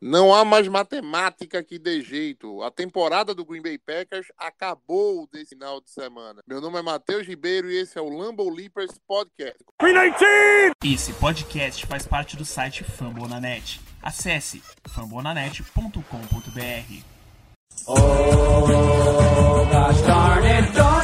Não há mais matemática que dê jeito. A temporada do Green Bay Packers acabou desse final de semana. Meu nome é Matheus Ribeiro e esse é o Lambo Leapers Podcast. Esse podcast faz parte do site Fambonanet. Acesse fambonanet.com.br. Oh, gosh darn it, don't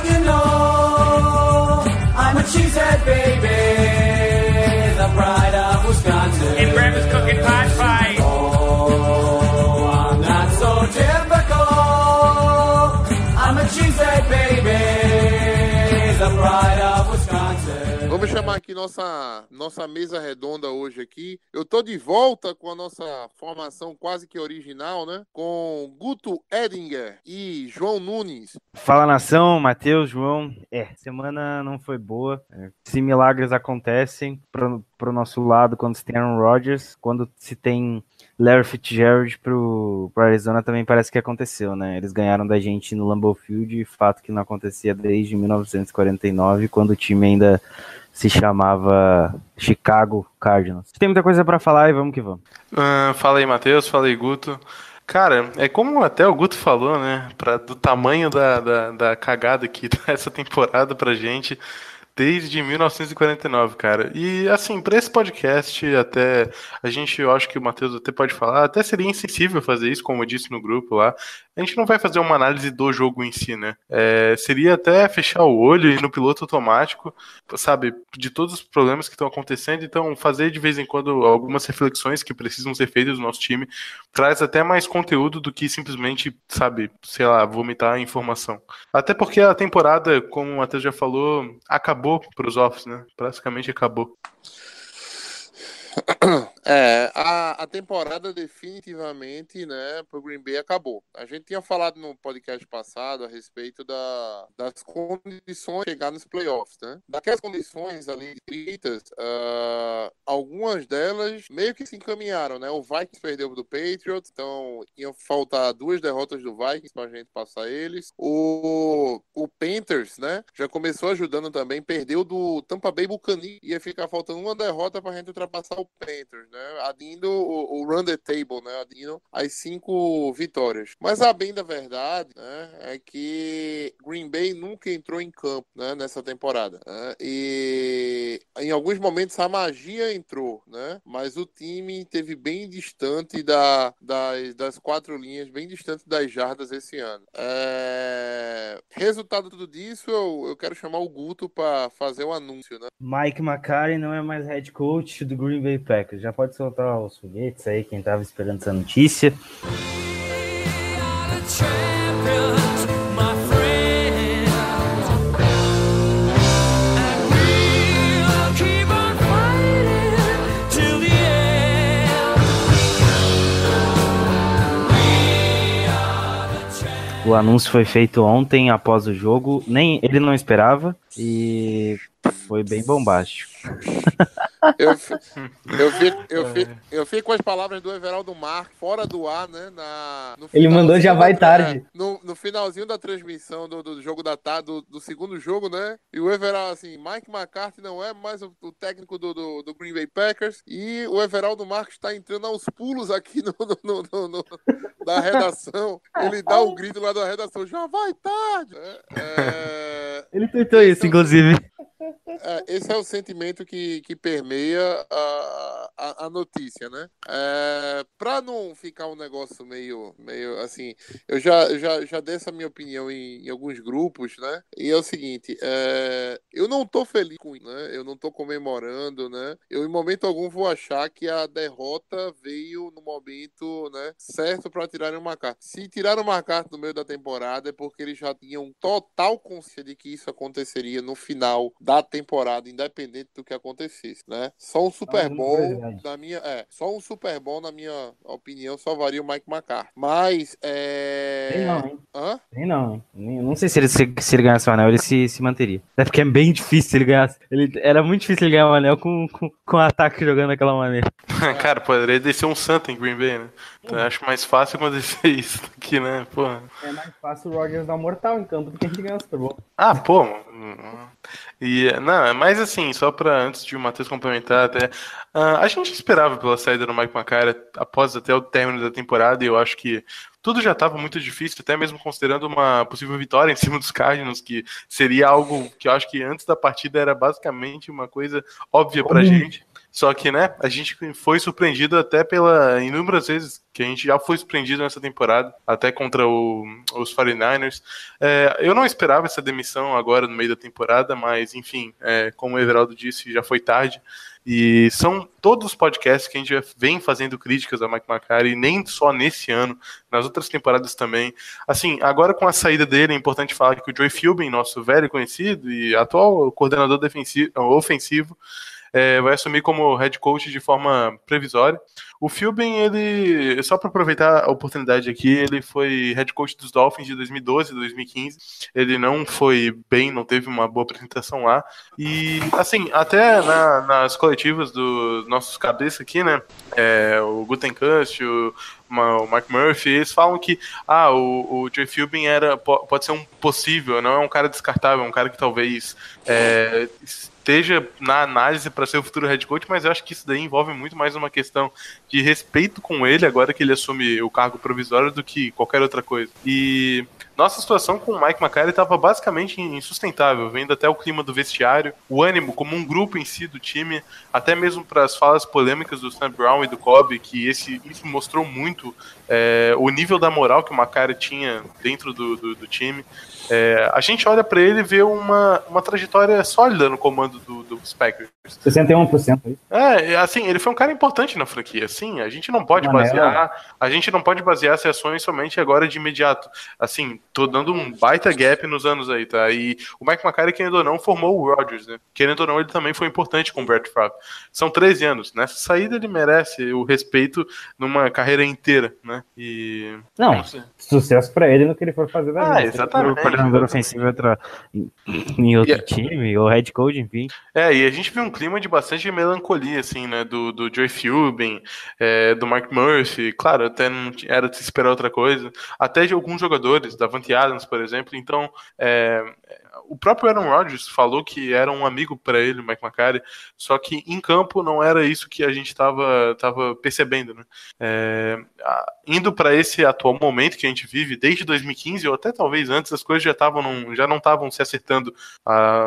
Chamar aqui nossa, nossa mesa redonda hoje aqui. Eu tô de volta com a nossa formação quase que original, né? Com Guto Edinger e João Nunes. Fala nação, Matheus, João. É, semana não foi boa. É, se milagres acontecem pro, pro nosso lado quando se tem Aaron Rodgers, quando se tem Larry Fitzgerald pro, pro Arizona também parece que aconteceu, né? Eles ganharam da gente no Lambeau Field, fato que não acontecia desde 1949, quando o time ainda se chamava Chicago Cardinals. Tem muita coisa para falar e vamos que vamos. Ah, fala aí, Matheus. Fala aí, Guto. Cara, é como até o Guto falou, né? Pra, do tamanho da, da, da cagada que tá essa temporada pra gente desde 1949, cara. E assim, para esse podcast, até a gente, eu acho que o Matheus até pode falar, até seria insensível fazer isso, como eu disse no grupo lá. A gente não vai fazer uma análise do jogo em si, né? É, seria até fechar o olho e no piloto automático, sabe, de todos os problemas que estão acontecendo. Então, fazer de vez em quando algumas reflexões que precisam ser feitas do nosso time traz até mais conteúdo do que simplesmente, sabe, sei lá, vomitar informação. Até porque a temporada, como o Matheus já falou, acabou para os offs, né? Praticamente acabou. É, a, a temporada definitivamente, né, pro Green Bay acabou. A gente tinha falado no podcast passado a respeito da, das condições de chegar nos playoffs, né? Daquelas condições ali escritas, uh, algumas delas meio que se encaminharam, né? O Vikings perdeu do Patriots, então iam faltar duas derrotas do Vikings pra gente passar eles. O, o Panthers, né, já começou ajudando também, perdeu do Tampa Bay Buccaneers, ia ficar faltando uma derrota pra gente ultrapassar o Panthers, né? Adindo o, o run the table, né? Adindo as cinco vitórias. Mas a bem da verdade, né? É que Green Bay nunca entrou em campo, né? Nessa temporada. Né? E em alguns momentos a magia entrou, né? Mas o time teve bem distante da, das, das quatro linhas, bem distante das jardas esse ano. É... Resultado de tudo disso, eu, eu quero chamar o Guto para fazer o um anúncio, né? Mike McCarthy não é mais head coach do Green Bay Packers. Já pode soltar os foguetes aí, quem tava esperando essa notícia. O anúncio foi feito ontem após o jogo, nem ele não esperava e foi bem bombástico. Eu, eu, fico, eu, fico, eu fico com as palavras do Everaldo Marques fora do ar, né? Na, no Ele mandou já vai tarde. é, no, no finalzinho da transmissão do, do jogo da tarde, do, do segundo jogo, né? E o Everaldo, assim, Mike McCarthy não é mais o, o técnico do, do, do Green Bay Packers. E o Everaldo Marques está entrando aos pulos aqui no, no, no, no- no- da redação. Ele dá o grito lá da redação, já vai tarde! né? É, Ele tweetou isso, inclusive. É, esse é o sentimento que, que permeia a, a, a notícia, né? É, para não ficar um negócio meio, meio assim, eu já, já, já dei essa minha opinião em, em alguns grupos, né? E é o seguinte, é, eu não tô feliz com isso, né? Eu não tô comemorando, né? Eu em momento algum vou achar que a derrota veio no momento, né, certo para tirarem uma carta. Se tiraram uma carta no meio da temporada é porque eles já tinham total consciência de que isso aconteceria no final da temporada, independente do que acontecesse, né? Só um Super Ah, Bowl, verdade. na minha, é, só um Super Bowl, na minha opinião, salvaria o Mike McCarthy. Mas, é... Tem não, hein? Hã? Tem não, hein? Nem- Não sei se ele, se, se ele ganhasse o anel, ele se, se manteria. Até porque é bem difícil ele ganhar. Ele, era muito difícil ele ganhar o anel com, com, com ataque jogando daquela maneira. Cara, poderia descer um Santa em Green Bay, né? Eu acho mais fácil acontecer isso aqui, né? Porra. É mais fácil o Rogers dar um mortal em campo do que a gente ganhar o Super Bowl. Ah, pô, E, não, mas assim, só para antes de o Matheus complementar, até uh, a gente esperava pela saída do Mike McCarthy após até o término da temporada, e eu acho que tudo já estava muito difícil, até mesmo considerando uma possível vitória em cima dos Cardinals, que seria algo que eu acho que antes da partida era basicamente uma coisa óbvia pra gente. Só que, né, a gente foi surpreendido até pela inúmeras vezes que a gente já foi surpreendido nessa temporada, até contra o, os 49ers. É, eu não esperava essa demissão agora no meio da temporada, mas enfim, é, como o Everaldo disse, já foi tarde. E são todos os podcasts que a gente vem fazendo críticas a Mike McCarthy, nem só nesse ano, nas outras temporadas também. Assim, agora com a saída dele, é importante falar que o Joey Philbin, nosso velho conhecido e atual coordenador defensivo, ofensivo, é, vai assumir como head coach de forma previsória. O Philbin, ele, só para aproveitar a oportunidade aqui, ele foi head coach dos Dolphins de 2012 e 2015. Ele não foi bem, não teve uma boa apresentação lá. E, assim, até na, nas coletivas dos nossos cabeças aqui, né? É, o Gutenkust, o, o Mark Murphy, eles falam que ah, o, o Joe Philbin era, pode ser um possível, não é um cara descartável, é um cara que talvez é, esteja na análise para ser o futuro head coach, mas eu acho que isso daí envolve muito mais uma questão de respeito com ele agora que ele assume o cargo provisório do que qualquer outra coisa. E nossa situação com o Mike McCarthy estava basicamente insustentável, vendo até o clima do vestiário, o ânimo como um grupo em si do time, até mesmo para as falas polêmicas do Sam Brown e do Kobe, que esse, isso mostrou muito é, o nível da moral que o McCarthy tinha dentro do, do, do time. É, a gente olha para ele e vê uma, uma trajetória sólida no comando do, dos Packers. 61% é, é, assim, ele foi um cara importante na franquia. Sim, a gente não pode basear, a gente não pode basear as ações somente agora de imediato. Assim, tô dando um baita gap nos anos aí, tá? E o Mike McCarthy, querendo ou não, formou o Rodgers, né? Querendo ou não, ele também foi importante com o Brett Favre. São 13 anos. Nessa saída ele merece o respeito numa carreira inteira, né? E não, não sucesso para ele no que ele for fazer da ah, vida. Exatamente. coordenador ofensivo entrar em outro time, ou head coach, enfim. É, e a gente viu um clima de bastante melancolia, assim, né? Do, do Joey Philbin, é, do Mark Murphy. Claro, até não era de se esperar outra coisa. Até de alguns jogadores, da Davante Adams, por exemplo. Então, é, o próprio Aaron Rodgers falou que era um amigo para ele, o Mike McCarthy, só que em campo não era isso que a gente estava tava percebendo, né? É, indo para esse atual momento que a gente vive, desde 2015 ou até talvez antes, as coisas já estavam já não estavam se acertando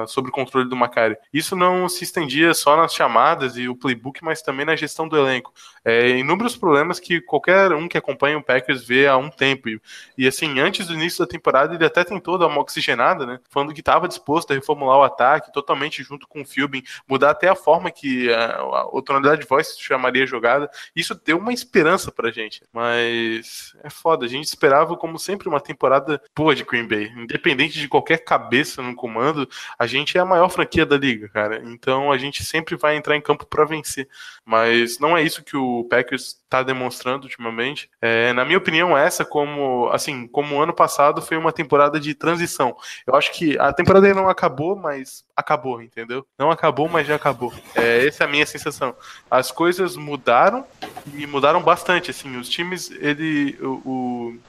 sobre o controle do McCarthy. Isso não se estendia só nas chamadas e o playbook, mas também na gestão do elenco. É, inúmeros problemas que qualquer um que acompanha o Packers vê há um tempo. E, e assim, antes do início da temporada, ele até tentou dar uma oxigenada, né? Falando que estava disposto a reformular o ataque totalmente junto com o Philbin, mudar até a forma que a, a, tonalidade de voz chamaria a jogada. Isso deu uma esperança pra gente. Mas é foda, a gente esperava, como sempre, uma temporada boa de Green Bay. Independente de qualquer cabeça no comando, a gente é a maior franquia da liga, cara. Então a gente sempre vai entrar em campo para vencer. Mas não é isso que o Packers está demonstrando ultimamente. É, na minha opinião, essa, como assim, como o ano passado, foi uma temporada de transição. Eu acho que a temporada não acabou, mas acabou, entendeu? Não acabou, mas já acabou. É, essa é a minha sensação. As coisas mudaram e mudaram bastante. Assim, os times, ele, o, o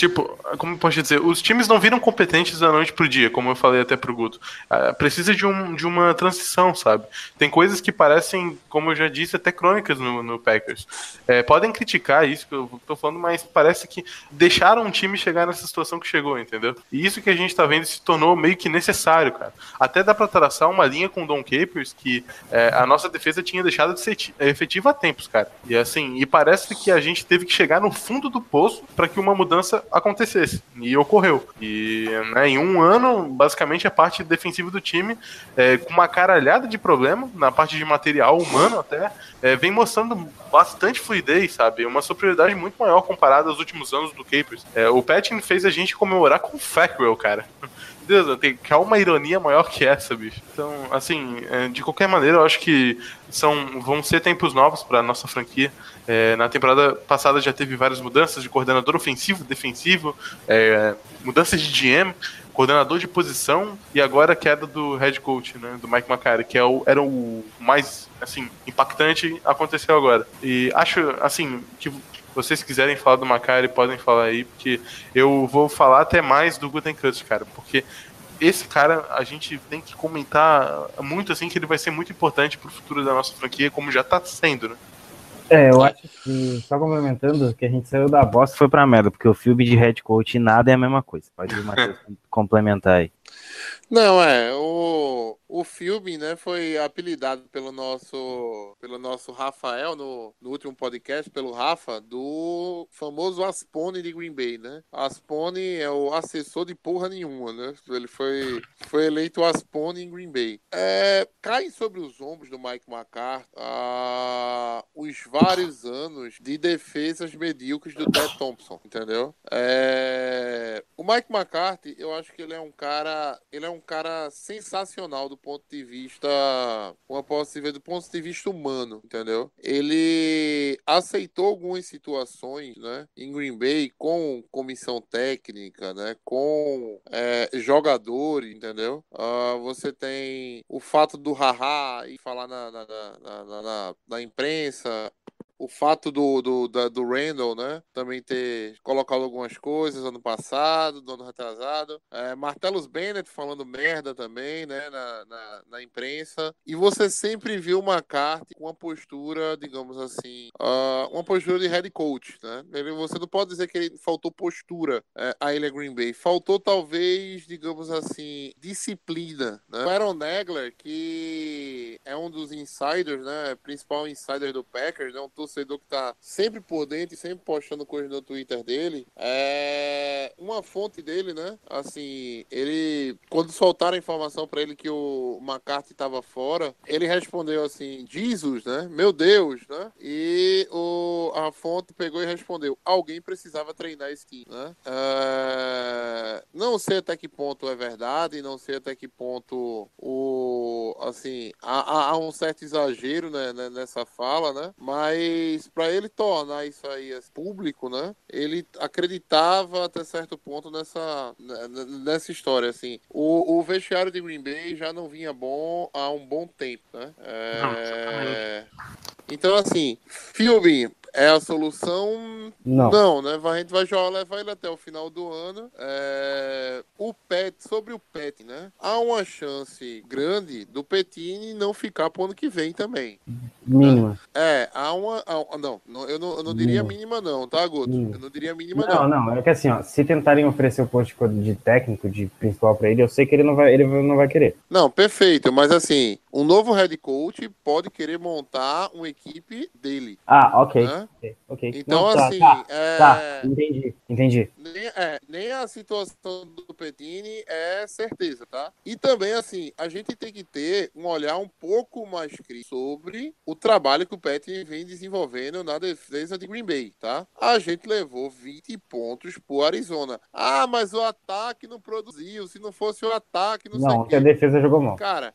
tipo, como eu posso dizer, os times não viram competentes da noite pro dia, como eu falei até pro Guto. Uh, precisa de, um, de uma transição, sabe? Tem coisas que parecem, como eu já disse, até crônicas no, no Packers. É, podem criticar isso que eu tô falando, mas parece que deixaram um time chegar nessa situação que chegou, entendeu? E isso que a gente tá vendo se tornou meio que necessário, cara. Até dá pra traçar uma linha com o Don Capers que é, a nossa defesa tinha deixado de ser efetiva há tempos, cara. E assim, e parece que a gente teve que chegar no fundo do poço para que uma mudança acontecesse. E ocorreu. E né, em um ano, basicamente, a parte defensiva do time, é, com uma caralhada de problema, na parte de material humano até, é, vem mostrando bastante fluidez, sabe? Uma superioridade muito maior comparada aos últimos anos do Capers. É, o Patton fez a gente comemorar com o Fackrell, cara. Deus, tem que uma ironia maior que essa, bicho. Então, assim, é, de qualquer maneira, eu acho que são, vão ser tempos novos para nossa franquia. É, na temporada passada já teve várias mudanças de coordenador ofensivo, defensivo, é, mudanças de GM, coordenador de posição e agora a queda do head coach, né, do Mike McCarthy, que é o, era o mais assim impactante aconteceu agora. E acho assim que vocês quiserem falar do Macari, podem falar aí, porque eu vou falar até mais do Gutenkust, cara, porque esse cara a gente tem que comentar muito assim que ele vai ser muito importante pro futuro da nossa franquia, como já tá sendo, né? É, eu acho que, só complementando, que a gente saiu da bosta foi pra merda, porque o filme de head coach e nada é a mesma coisa. Pode o Matheus complementar aí. Não, é, o, o filme, né, foi apelidado pelo nosso, pelo nosso Rafael no, no último podcast, pelo Rafa, do famoso Aspone de Green Bay, né? Aspone é o assessor de porra nenhuma, né? Ele foi, foi eleito Aspone em Green Bay. É, cai sobre os ombros do Mike McCarthy ah, os vários anos de defesas medíocres do Ted Thompson, entendeu? É, o Mike McCarthy, eu acho que ele é um cara, ele é um cara sensacional do ponto de vista, posso dizer, do ponto de vista humano, entendeu? Ele aceitou algumas situações, né, em Green Bay com comissão técnica, né, com é, jogadores, entendeu? Uh, você tem o fato do haha e falar na, na, na, na, na imprensa, o fato do, do, do Randall, né? Também ter colocado algumas coisas ano passado, no ano retrasado. É, Martellus Bennett falando merda também, né? Na, na, na, imprensa. E você sempre viu uma carta com uma postura, digamos assim, uh, uma postura de head coach, né? Você não pode dizer que ele faltou postura é, a ele Green Bay. Faltou, talvez, digamos assim, disciplina, né? O Aaron Negler, que é um dos insiders, né? Principal insider do Packers, né? Um torcedor que tá sempre por dentro e sempre postando coisas no Twitter dele, é uma fonte dele, né? Assim, ele quando soltaram a informação para ele que o McCarthy tava fora, ele respondeu assim: "Jesus, né? Meu Deus, né?" E o a fonte pegou e respondeu: "Alguém precisava treinar time, né?" É, não sei até que ponto é verdade, não sei até que ponto o assim há, há um certo exagero né, nessa fala, né? Mas mas para ele tornar isso aí público, né? Ele acreditava até certo ponto nessa, né, nessa história, assim. O, o vestiário de Green Bay já não vinha bom há um bom tempo, né? É... Então, assim, filme é a solução? Não. Não, né? A gente vai jogar, levar ele até o final do ano. É... O Pet, sobre o Pet, né? Há uma chance grande do Petini não ficar pro ano que vem também. Mínima. É, há uma. Há, não, eu não, eu não diria mínima, não, tá, Guto? Mínima. Eu não diria mínima, não. Não, não. É que assim, ó, se tentarem oferecer o posto de técnico, de principal pra ele, eu sei que ele não vai, ele não vai querer. Não, perfeito, mas assim, um novo head coach pode querer montar uma equipe dele. Ah, ok. Né? okay. Então, não, tá, assim. Tá, é... tá, entendi, entendi. Nem, é, nem a situação do Petini é certeza, tá? E também, assim, a gente tem que ter um olhar um pouco mais crítico sobre o trabalho que o Petini vem desenvolvendo na defesa de Green Bay, tá? A gente levou 20 pontos pro Arizona. Ah, mas o ataque não produziu. Se não fosse o ataque, não, não sei o que a defesa jogou mal. Cara,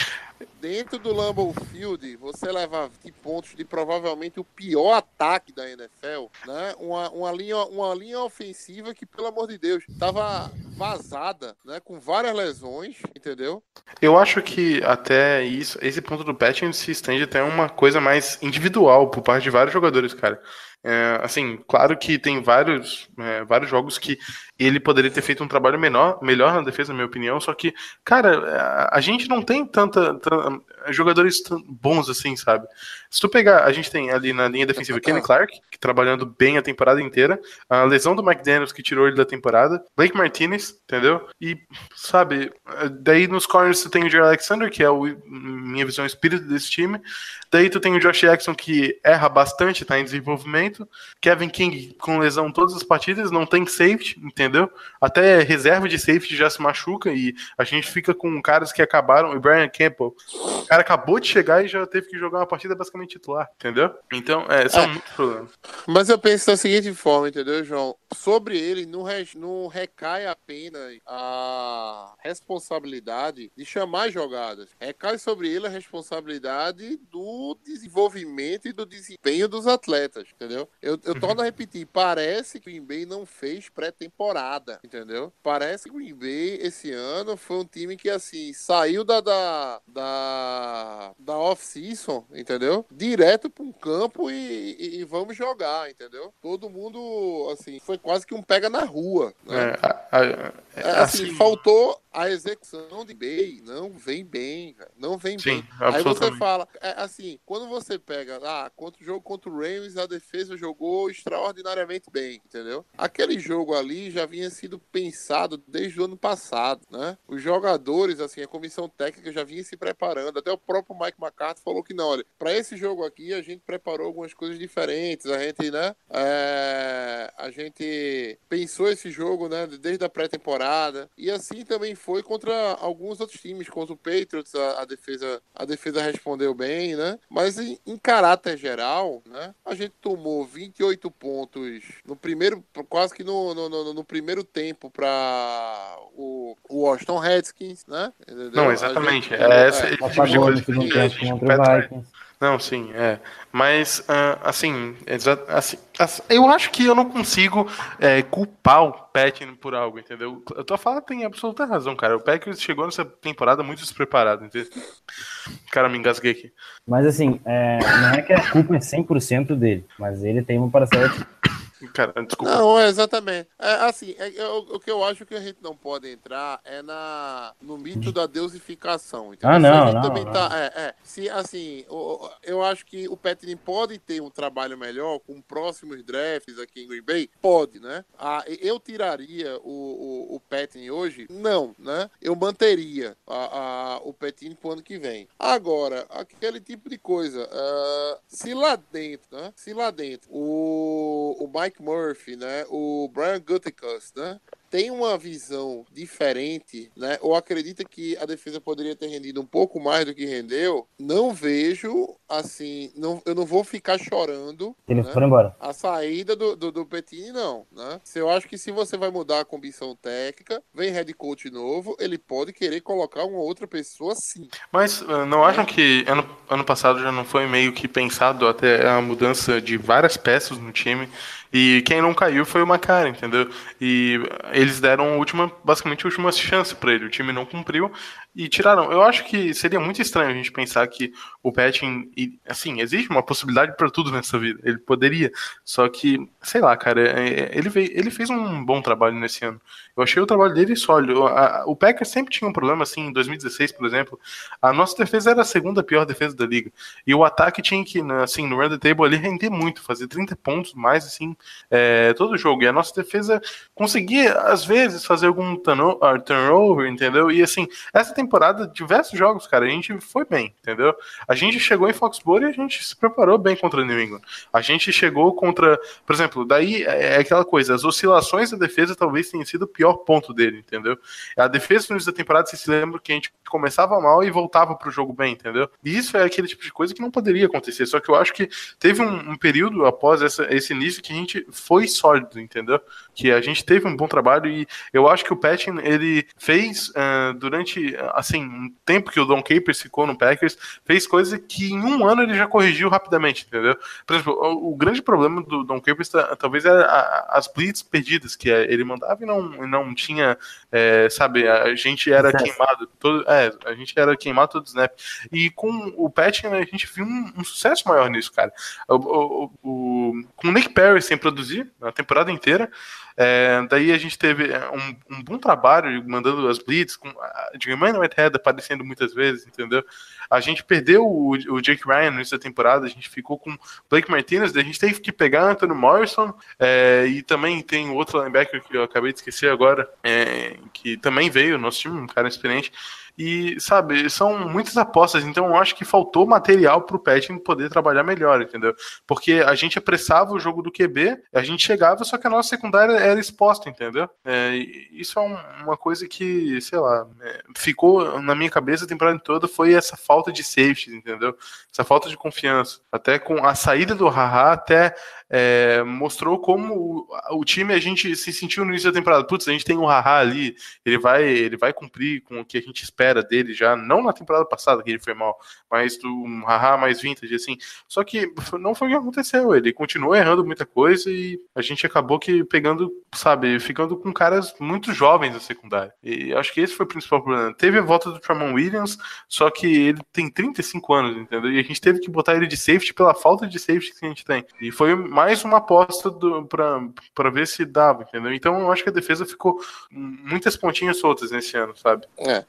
dentro do Lambeau Field, você levar 20 pontos de provavelmente o pior ataque da NFL, né? Uma, uma, linha, uma linha ofensiva que, pelo amor de Deus, tava vazada, né? Com várias lesões, entendeu? Eu acho que até isso, esse ponto do patching se estende até uma coisa mais individual por parte de vários jogadores, cara. É, assim, claro que tem vários, é, vários jogos que ele poderia ter feito um trabalho menor, melhor na defesa, na minha opinião, só que, cara, a gente não tem tanta, tanta jogadores bons assim, sabe? Se tu pegar, a gente tem ali na linha defensiva Kenny Clark, que trabalhando bem a temporada inteira, a lesão do McDaniels que tirou ele da temporada, Blake Martinez, entendeu? E, sabe, daí nos corners tu tem o Jerry Alexander, que é o, minha visão, o espírito desse time, daí tu tem o Josh Jackson, que erra bastante, tá em desenvolvimento, Kevin King com lesão todas as partidas, não tem safety, entendeu? Até reserva de safety já se machuca e a gente fica com caras que acabaram, o Brian Campbell, o cara acabou de chegar e já teve que jogar uma partida basicamente titular, entendeu? Então, é, são é. muitos problemas. Mas eu penso da seguinte forma, entendeu, João? Sobre ele não, re, não recai apenas a responsabilidade de chamar jogadas. Recai sobre ele a responsabilidade do desenvolvimento e do desempenho dos atletas, entendeu? Eu, eu torno a repetir, parece que o Green Bay não fez pré-temporada, entendeu? Parece que o Green Bay esse ano foi um time que, assim, saiu da, da, da, da off-season, entendeu? Direto para um campo e, e, e, vamos jogar, entendeu? Todo mundo, assim, foi quase que um pega na rua. Né? É, a- É, assim, faltou a execução de Bay. Não vem bem, cara. Não vem Sim, bem. Aí você fala, é, assim, quando você pega, ah, contra o jogo contra o Rams, a defesa jogou extraordinariamente bem, entendeu? Aquele jogo ali já vinha sido pensado desde o ano passado, né? Os jogadores, assim, a comissão técnica já vinha se preparando. Até o próprio Mike McCarthy falou que não, olha, para esse jogo aqui a gente preparou algumas coisas diferentes. A gente, né? é, a gente pensou esse jogo, né? Desde a pré-temporada. E assim também foi contra alguns outros times, contra o Patriots, a, a defesa, a defesa respondeu bem, né? Mas em, em caráter geral, né? A gente tomou 28 pontos no primeiro, quase que no, no, no- no primeiro tempo para o, o Washington Redskins, né? Entendeu? Não, exatamente. gente- É essa- é, esse tipo de Apagou coisa no Não, sim, é. Mas, ah, assim, assim, assim, eu acho que eu não consigo é, culpar o Patton por algo, entendeu? A tua fala tem absoluta razão, cara. O Packers chegou nessa temporada muito despreparado, entendeu? Cara, me engasguei aqui. Mas assim, é, não é que a culpa é 100% dele, mas ele tem uma parcela de Cara, desculpa. Não, é exatamente. É, assim, é- é o, o que eu acho que a gente não pode entrar é na, no mito da deusificação. Entendeu? Ah, não, gente não, também não. tá- é, é. se, assim, o- eu acho que o Petrin pode ter um trabalho melhor com próximos drafts aqui em Green Bay? Pode, né? Ah, eu tiraria o, o, o Petrin hoje? Não, né? Eu manteria a, a- o Petrin pro ano que vem. Agora, aquele tipo de coisa, ah, se lá dentro, né? Se lá dentro o, o Mike Murphy, né? O Brian Gutekunst, né? Tem uma visão diferente, né? Ou acredita que a defesa poderia ter rendido um pouco mais do que rendeu? Não vejo, assim, não, eu não vou ficar chorando Ele né? foi embora. a saída do, do, do Petini, não, né? Se eu acho que se você vai mudar a comissão técnica, vem head coach novo, ele pode querer colocar uma outra pessoa sim. Mas ah, não acham que ano, ano passado já não foi meio que pensado até a mudança de várias peças no time? E quem não caiu foi o Macari, entendeu? E eles deram a última, basicamente a última chance para ele. O time não cumpriu e tiraram. Eu acho que seria muito estranho a gente pensar que o Patton, assim, existe uma possibilidade para tudo nessa vida. Ele poderia, só que, sei lá, cara, é- ele, veio, ele fez um bom trabalho nesse ano. Eu achei o trabalho dele sólido. O Packers sempre tinha um problema, assim, em 2016, por exemplo. A nossa defesa era a segunda pior defesa da liga. E o ataque tinha que, né, assim, no the table ali, render muito, fazer 30 pontos mais, assim, é, todo jogo. E a nossa defesa conseguia, às vezes, fazer algum ah, turnover, entendeu? E, assim, essa temporada, diversos jogos, cara, a gente foi bem, entendeu? A gente chegou em Foxborough e a gente se preparou bem contra o New England. A gente chegou contra, por exemplo, daí é aquela coisa, as oscilações da defesa talvez tenham sido o pior ponto dele, entendeu? A defesa no início da temporada, se lembra que a gente começava mal e voltava pro jogo bem, entendeu? E isso é aquele tipo de coisa que não poderia acontecer. Só que eu acho que teve um, um período após essa- esse início que a gente foi sólido, entendeu? Que a gente teve um bom trabalho e eu acho que o Patton, ele fez ah, durante, assim, um tempo que o Don Capers ficou no Packers, fez coisa que em um ano ele já corrigiu rapidamente, entendeu? Por exemplo, o, o grande problema do Don Capers ta- talvez era a- as blitz perdidas que ele mandava e não, e não tinha, é, sabe, a gente era Sucesso. queimado, todo, é, a gente era queimado todo snap. E com o Patton a gente viu um, um sucesso maior nisso, cara. O, o- o- com o Nick Perry sem produzir a temporada inteira, é, daí a gente teve é, um, um bom trabalho mandando as blitz, com a Jermaine Whitehead aparecendo muitas vezes, entendeu? A gente perdeu o, o Jake Ryan no início da temporada, a gente ficou com Blake Martinez, daí a gente teve que pegar Anthony Morrison, é, e também tem outro linebacker que eu acabei de esquecer agora, é, que também veio, nosso time, um cara experiente. E, sabe, são muitas apostas, então eu acho que faltou material pro Patton poder trabalhar melhor, entendeu? Porque a gente apressava o jogo do QB, a gente chegava, só que a nossa secundária era exposta, entendeu? É, isso é um- uma coisa que, sei lá, é, ficou na minha cabeça a temporada toda foi essa falta de safety, entendeu? Essa falta de confiança. Até com a saída do Haha, até é, mostrou como o, o time a gente se sentiu no início da temporada. Putz, a gente tem o Haha ali, ele vai, ele vai cumprir com o que a gente espera dele já, não na temporada passada que ele foi mal, mas do um Haha mais vintage, assim. Só que não foi o que aconteceu. Ele continuou errando muita coisa e a gente acabou que pegando, sabe, ficando com caras muito jovens na secundária. E acho que esse foi o principal problema. Teve a volta do Tramon Williams, só que ele tem 35 anos, entendeu? E a gente teve que botar ele de safety pela falta de safety que a gente tem. E foi mais uma aposta pra ver se dava, entendeu? Então eu acho que a defesa ficou muitas pontinhas soltas nesse ano, sabe? É.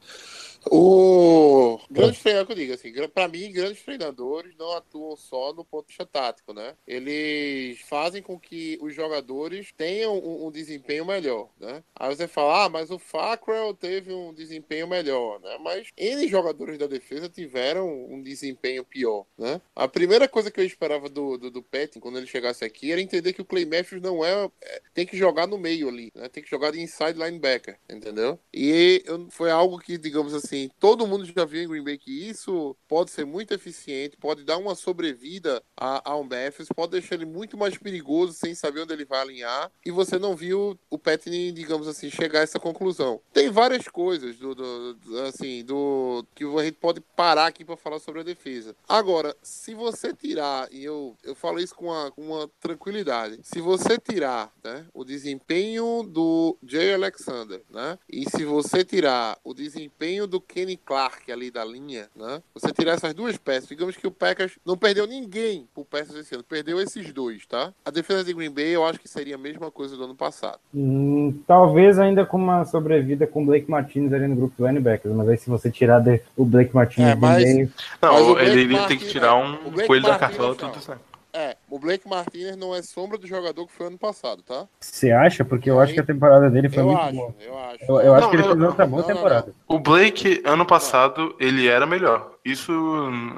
O grande treinador que eu digo, assim, pra mim, grandes treinadores não atuam só no ponto de tático, né? Eles fazem com que os jogadores tenham um, um desempenho melhor, né? Aí você fala, ah, mas o Fackrell teve um desempenho melhor, né? Mas N jogadores da defesa tiveram um desempenho pior, né? A primeira coisa que eu esperava do, do, do Petting quando ele chegasse aqui era entender que o Clay Matthews não é, é- tem que jogar no meio ali, né? Tem que jogar de inside linebacker, entendeu? E eu- foi algo que, digamos assim, todo mundo já viu em Green Bay que isso pode ser muito eficiente, pode dar uma sobrevida a, a um Matthews, pode deixar ele muito mais perigoso sem saber onde ele vai alinhar. E você não viu o Petney, digamos assim, chegar a essa conclusão. Tem várias coisas do, do- do- assim, do que a gente pode parar aqui para falar sobre a defesa. Agora, se você tirar, e eu, eu falo isso com uma, com uma tranquilidade, se você tirar né, o desempenho do Jay Alexander, né? E se você tirar o desempenho do Kenny Clark ali da linha, né? Você tirar essas duas peças, digamos que o Packers não perdeu ninguém por peças esse ano, perdeu esses dois, tá? A defesa de Green Bay eu acho que seria a mesma coisa do ano passado. Hum, talvez ainda com uma sobrevida com o Blake Martinez ali no grupo do linebackers, mas aí se você tirar de- o Blake Martinez É, do mas- meio, Não, Mas ele iria ter que tirar um coelho da Martinez, cartola tudo certo. O Blake Martinez não é sombra do jogador que foi ano passado, tá? você acha? Porque eu acho que a temporada dele foi Eu muito acho, boa. eu acho. Eu, eu acho Não, que ele fez outra boa não, não, temporada. O Blake, ano passado, ele era melhor. Isso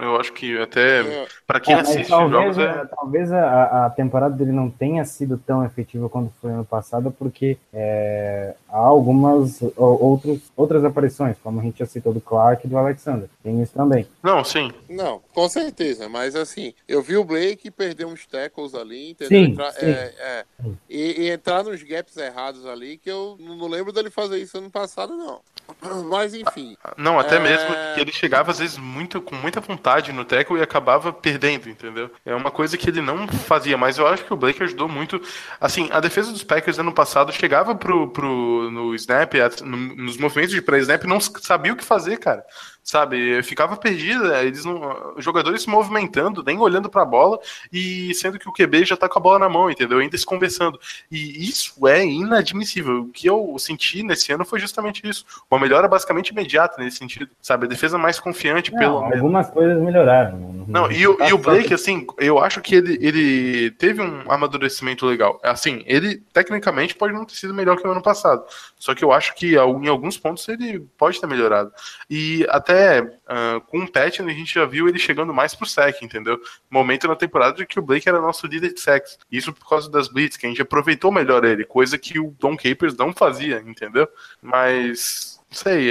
eu acho que até É, pra quem É, assiste talvez, jogos é. talvez a, a temporada dele não tenha sido tão efetiva quanto foi ano passado, porque é, há algumas outros, outras aparições, como a gente já citou do Clark e do Alexander. Tem isso também. Não, sim. Não, com certeza, mas assim, eu vi o Blake perder uns tackles ali, entendeu? Sim, Entrar- sim. é, é, e, e entrar nos gaps errados ali, que eu não não lembro dele fazer isso ano passado, não. Mas enfim, Não, até É. mesmo que ele chegava às vezes muito com muita vontade no tackle e acabava perdendo, entendeu? É uma coisa que ele não fazia, mas eu acho que o Blake ajudou muito. Assim, a defesa dos Packers ano passado chegava pro, pro no snap, nos movimentos de pré-snap, não sabia o que fazer, cara. Sabe, ficava perdida, eles não, os jogadores se movimentando, nem olhando pra bola, e sendo que o QB já tá com a bola na mão, entendeu? Ainda se conversando. E isso é inadmissível. O que eu senti nesse ano foi justamente isso. Uma melhora basicamente imediata nesse sentido, sabe? A defesa mais confiante, Não, pelo algumas coisas melhoraram. Não, e, o- e o Blake, assim, eu acho que ele, ele teve um amadurecimento legal. Assim, ele tecnicamente pode não ter sido melhor que o ano passado. Só que eu acho que em alguns pontos ele pode ter melhorado. E até ah, com o Pat, a gente já viu ele chegando mais pro sec, entendeu? Momento na temporada de que o Blake era nosso líder de sacks. Isso por causa das blitz, que a gente aproveitou melhor ele, coisa que o Don Capers não fazia, entendeu? Mas não sei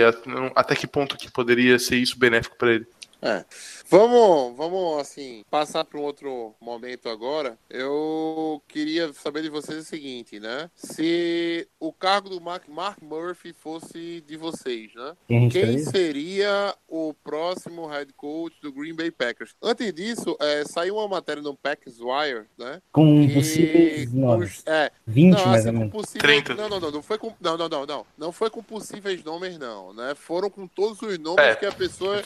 até que ponto que poderia ser isso benéfico para ele. É. Vamos, vamos assim, passar para um outro momento agora. Eu queria saber de vocês o seguinte, né? Se o cargo do Mark, Mark Murphy fosse de vocês, né? Quem Quem seria o próximo head coach do Green Bay Packers? Antes disso, é, saiu uma matéria no Packers Wire, né? Com E possíveis nomes. é, 20 não, mais assim, ou com menos. possíveis- 30. Não, não, não, não foi com, não, não, não, não, não foi com possíveis nomes não, né? Foram com todos os nomes É. que a pessoa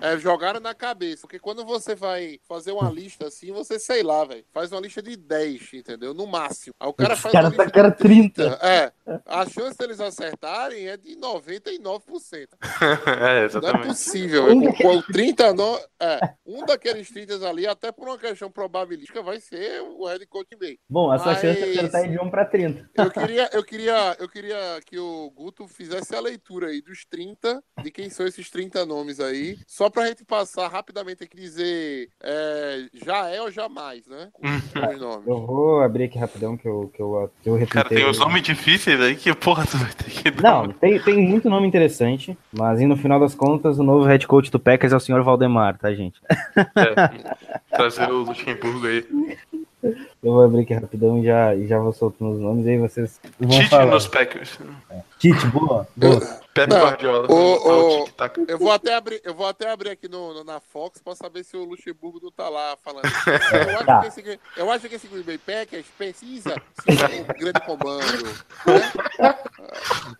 é, jogaram na cabeça. Porque quando você vai fazer uma lista assim, você, sei lá, velho, faz uma lista de 10, entendeu? No máximo. Aí o cara Os faz caras uma lista tacaram de 30. É, a chance deles acertarem é de 99%. é, Não é exatamente. possível. velho. Com, com 30 no... é, um daqueles 30 ali, até por uma questão probabilística, vai ser o head coach bem. Bom, a sua Mas- chance de acertar é de 1 para 30. Eu queria, eu queria, eu queria que o Guto fizesse a leitura aí dos 30, de quem são esses 30 nomes aí, só pra gente passar rapidamente aqui e dizer é, já é ou jamais, né? Com, com os nomes. Eu vou abrir aqui rapidão que eu, que eu, que eu Cara, tem uns nomes difíceis aí que, porra, tu vai ter que dar. Não, tem, tem muito nome interessante, mas no final das contas, o novo head coach do Packers é o senhor Valdemar, tá, gente? É, trazer o Luxemburgo aí. Eu vou abrir aqui rapidão e já, e já vou soltando os nomes, aí vocês vão Tite falar. nos Packers. Tite, boa, boa. Pepe Não, Guardiola. o- o-. Eu vou até abrir, eu vou até abrir aqui no, no- na Fox pra saber se o Luxemburgo não tá lá falando. Eu acho, Tá. que, esse, eu acho que esse Green Bay Packers precisa sim, um grande comando. Né?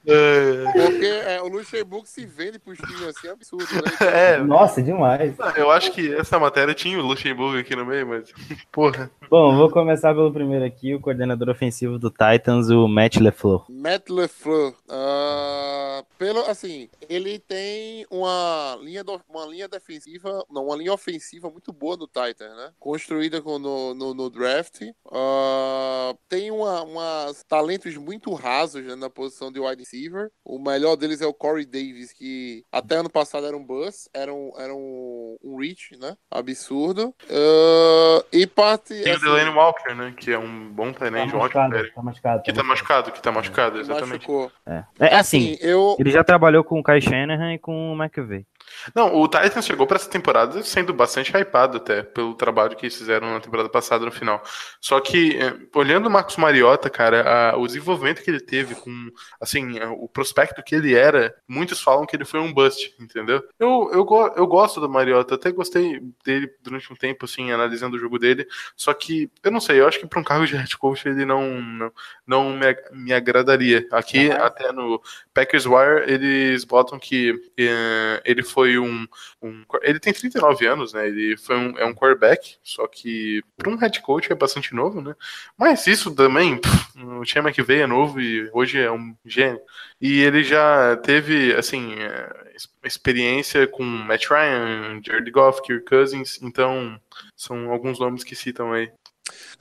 É, Porque é, o Luxemburgo se vende pros times assim, é absurdo, né? É, Nossa, demais. eu acho que essa matéria tinha o Luxemburgo aqui no meio, mas. Porra. Bom, vou começar pelo primeiro aqui, o coordenador ofensivo do Titans, o Matt LeFleur. Matt LeFleur, ah, pelo, assim, ele tem uma linha, do- uma linha defensiva, não, uma linha ofensiva muito boa no Titan, né? Construída com- no, no, no draft. Ah, tem uma, umas talentos muito rasos né, na posição de wide receiver. O melhor deles é o Corey Davis, que até ano passado era um bust, era um, era um, um reach, né? Absurdo. Ah, e parte. Tem o assim, Delaney Walker, né? Que é um bom Tá tenente, um ótimo machucado, série. tá machucado. Que tá machucado, que tá machucado, exatamente. machucou. É, é assim, eu. ele já trabalhou com o Kai Shanahan e com o McVay. Não, o Titans chegou pra essa temporada sendo bastante hypado até, pelo trabalho que eles fizeram na temporada passada no final. Só que, eh, olhando o Marcos Mariota, cara, a- o desenvolvimento que ele teve com, assim, a- o prospecto que ele era, muitos falam que ele foi um bust, entendeu? Eu, eu, eu gosto do Mariota, até gostei dele durante um tempo, assim, analisando o jogo dele, só que, eu não sei, eu acho que pra um cargo de head coach ele não, não, não me, me agradaria. Aqui, até no Packers Wire, eles botam que eh, ele foi um, um- Ele tem 39 anos, né? Ele foi um, é um quarterback, só que para um head coach é bastante novo, né? Mas isso também, pff, o Sean McVay é novo e hoje é um gênio. E ele já teve, assim, ex- experiência com Matt Ryan, Jared Goff, Kirk Cousins, então são alguns nomes que citam aí.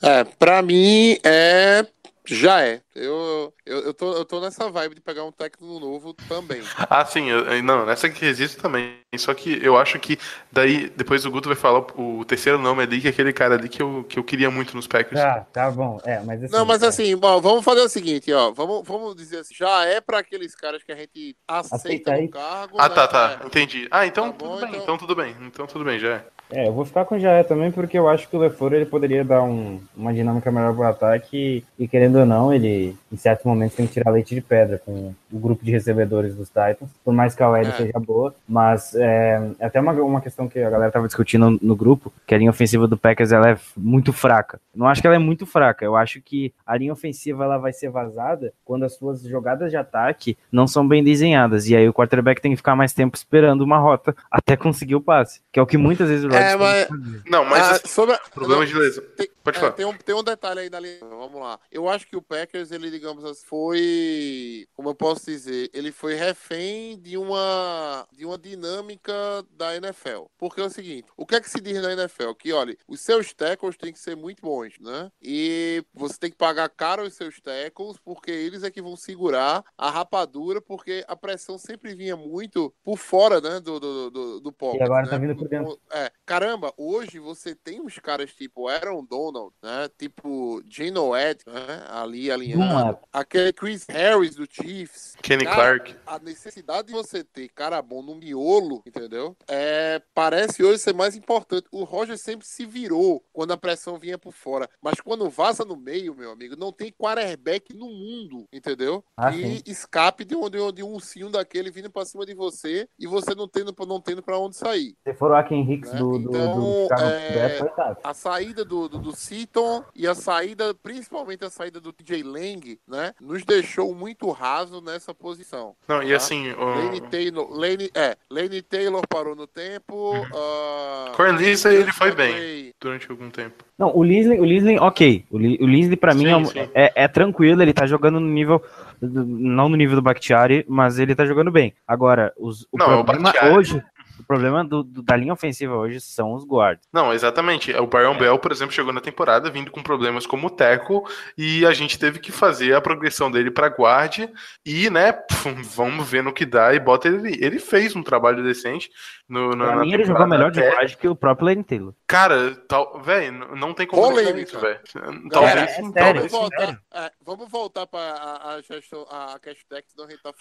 É, pra mim é. Já é. Eu, eu, eu, tô, eu tô nessa vibe de pegar um técnico novo também. Ah, sim, eu- não, nessa que existe também. Só que eu acho que daí, depois o Guto vai falar o, o terceiro nome ali, que é aquele cara ali que eu, que eu queria muito nos Packers. Tá, tá bom. É, mas assim. Não, mas é, assim, bom, vamos fazer o seguinte, ó. Vamos, vamos dizer assim, já é pra aqueles caras que a gente aceita no cargo. Ah, né? tá, tá. É. Entendi. Ah, então Tá bom, tudo bem, então- então tudo bem. Então tudo bem, já é. É, eu vou ficar com o Jaé também, porque eu acho que o LeFleur ele poderia dar um- uma dinâmica melhor pro ataque e, querendo ou não, ele, em certos momentos, tem que tirar leite de pedra com o grupo de recebedores dos Titans, por mais que a OL É. seja boa, mas é, é até uma, uma questão que a galera tava discutindo no grupo, que a linha ofensiva do Packers ela é muito fraca. Não acho que ela é muito fraca, eu acho que a linha ofensiva ela vai ser vazada quando as suas jogadas de ataque não são bem desenhadas, e aí o quarterback tem que ficar mais tempo esperando uma rota até conseguir o passe, que é o que muitas vezes o É, mas-. Não, mas Ah, assim, sobre a- problema de lesão. tem- Pode é, falar. tem, um, tem um detalhe aí da linha. Vamos lá. Eu acho que o Packers, ele, digamos assim, foi. Como eu posso dizer? Ele foi refém de uma, de uma dinâmica da NFL. Porque é o seguinte: o que é que se diz na NFL? Que, olha, os seus tackles têm que ser muito bons, né? E você tem que pagar caro os seus tackles, porque eles é que vão segurar a rapadura, porque a pressão sempre vinha muito por fora, né? Do, do, do, do pocket, E agora né? tá vindo por dentro. É, caramba, hoje você tem uns caras tipo Aaron Donald, né? Tipo Geno Ed, né? Ali alinhando. Uma- Aquele Chris Harris do Chiefs. Kenny Cara, Clark. A necessidade de você ter cara bom no miolo, entendeu? É, parece hoje ser mais importante. O Roger sempre se virou quando a pressão vinha por fora. Mas quando vaza no meio, meu amigo, não tem quarterback no mundo, entendeu? Ah, que sim. escape de um, de, um, de um ursinho daquele vindo pra cima de você e você não tendo, não tendo pra onde sair. Se for o Aken Hicks Né? do, do, Então, do Chicago é, Bears, coitado. A saída do, do, do Seaton e a saída, principalmente a saída do TJ Lang, né? Nos deixou muito raso nessa posição. Não, e tá? assim, o... Lane Taylor, Lane, é, Lane Taylor parou no tempo. Uh, Cornelisa, ele foi bem McVay- durante algum tempo. Não, o Lisley, o Lisley, ok. O, Li, o Lisley, pra mim, Sim, é, um- sim. é, é tranquilo, ele tá jogando no nível. Não no nível do Bakhtiari, mas ele tá jogando bem. Agora, os, o Não, é o problema Bakhtiari. hoje. O problema do- do- da linha ofensiva hoje são os guards. Não, exatamente. O Byron Bell, por exemplo, chegou na temporada vindo com problemas como o tackle e a gente teve que fazer a progressão dele para guarde e, né, pum, vamos ver no que dá e bota ele. Ele fez um trabalho decente no, no, Pra na mim, ele jogou melhor de até. guard que o próprio Lane Taylor. Cara, tal, velho, não tem como Polêmica. dizer isso, velho. Talvez, é sério, talvez. Vamos voltar, é, vamos voltar para a, a, a hashtag, senão a gente tá.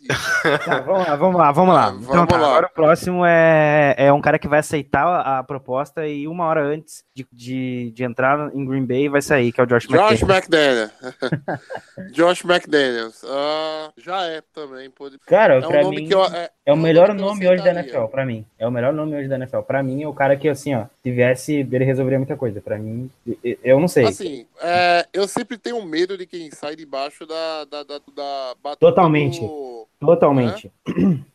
Tá, vamos lá, vamos lá, vamos lá. Vamos Então tá, lá. agora o próximo é, é um cara que vai aceitar a proposta e uma hora antes de, de, de entrar em Green Bay vai sair, que é o Josh, Josh McDaniels. McDaniel. Josh McDaniels. Ah, já é também. Pode... Cara, É um nome mim, que eu, é, é o um melhor nome hoje da. NFL, pra mim. É o melhor nome hoje da NFL. Pra mim, é o cara que, assim, ó, se viesse, ele resolveria muita coisa. Pra mim, eu não sei. Assim, é, eu sempre tenho medo de quem sai debaixo da, da, da, da Totalmente. do- Totalmente.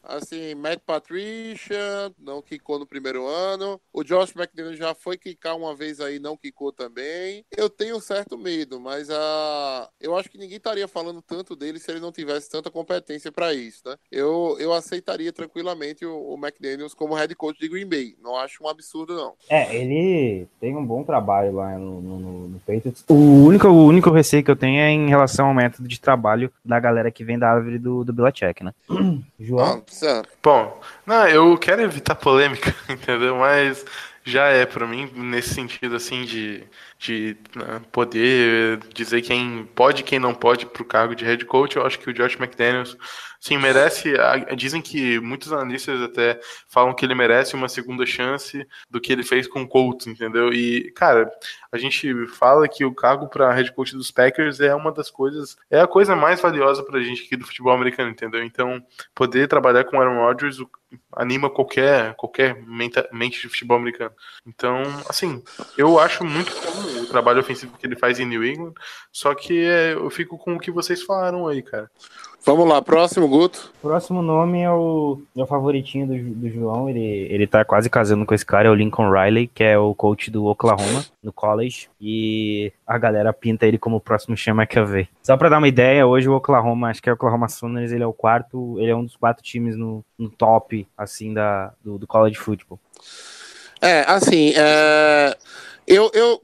Assim, Matt Patricia não quicou no primeiro ano. O Josh McDaniels já foi quicar uma vez aí, não quicou também. Eu tenho certo medo, mas a... eu acho que ninguém estaria falando tanto dele se ele não tivesse tanta competência para isso, né? Eu, eu aceitaria tranquilamente o, o McDaniels como head coach de Green Bay. Não acho um absurdo, não. É, ele tem um bom trabalho lá no, no, no Patriots. O único, o único receio que eu tenho é em relação ao método de trabalho da galera que vem da árvore do, do Belichick, né? João? Bom, não, eu quero evitar polêmica, entendeu? Mas já é pra mim nesse sentido assim de, de né, poder dizer quem pode e quem não pode pro cargo de head coach. Eu acho que o Josh McDaniels sim merece. a- Dizem que muitos analistas até falam que ele merece uma segunda chance do que ele fez com o Colts, entendeu? E cara, a gente fala que o cargo para head coach dos Packers é uma das coisas, é a coisa mais valiosa pra gente aqui do futebol americano, entendeu? Então, poder trabalhar com o Aaron Rodgers o- anima qualquer qualquer mente de futebol americano. Então, assim, eu acho muito bom o trabalho ofensivo que ele faz em New England, só que é, eu fico com o que vocês falaram aí, cara. Vamos lá, próximo, Guto. Próximo nome é o, é o favoritinho do, do João. Ele, ele tá quase casando com esse cara, é o Lincoln Riley, que é o coach do Oklahoma, no college. E a galera pinta ele como o próximo Sean McAvey. Só pra dar uma ideia, hoje o Oklahoma, acho que é o Oklahoma Sooners, ele é o quarto, ele é um dos quatro times no, no top, assim, da, do, do college football. É, assim, é, eu, eu,